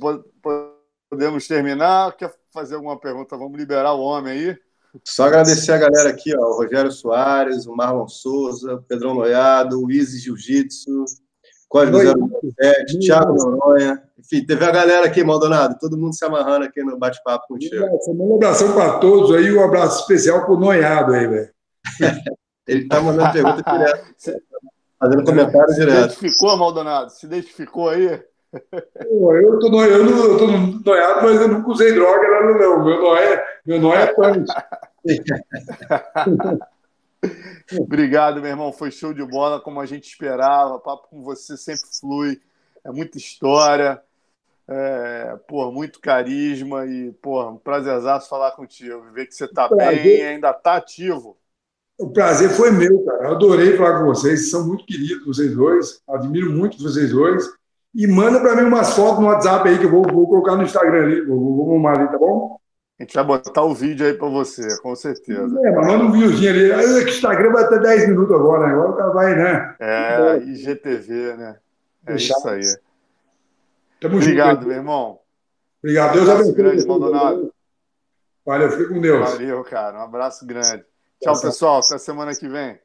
podemos terminar? Quer fazer alguma pergunta? Vamos liberar o homem aí.
Só agradecer a galera aqui, ó, o Rogério Soares, o Marlon Souza, o Pedrão Noiado, o Easy Jiu-Jitsu, Código 07, Thiago Noronha. Enfim, teve a galera aqui, Maldonado, todo mundo se amarrando aqui no bate-papo contigo.
Um abração para todos aí, um abraço especial para o Noiado aí, velho.
Ele tá mandando pergunta direto, fazendo comentário direto.
Se identificou, Maldonado? Se identificou aí?
eu tô, no, eu, tô noiado, mas eu nunca usei droga, não, não. Meu nóia, meu nóia é punch.
Obrigado, meu irmão. Foi show de bola, como a gente esperava. O papo com você sempre flui. É muita história. É, pô, muito carisma e, pô, um prazerzaço falar contigo. Ver que você está bem e ainda está ativo.
O prazer foi meu, cara. Eu adorei falar com vocês. São muito queridos, vocês dois. Admiro muito vocês dois. E manda para mim umas fotos no WhatsApp aí que eu vou, vou colocar no Instagram ali. Vou, vou, vou ali, tá bom?
A gente vai botar o vídeo aí para você, com certeza.
É, mas manda um videozinho ali. Aí o Instagram vai até 10 minutos agora, né? Agora o cara vai, né?
É, IGTV, né? É Deixar. isso aí. Tamo Obrigado, junto, meu irmão.
Obrigado. Deus abençoe.
grande, Maldonado.
Valeu, fique com Deus.
Valeu, cara. Um abraço grande. Tchau, pessoal. Até semana que vem.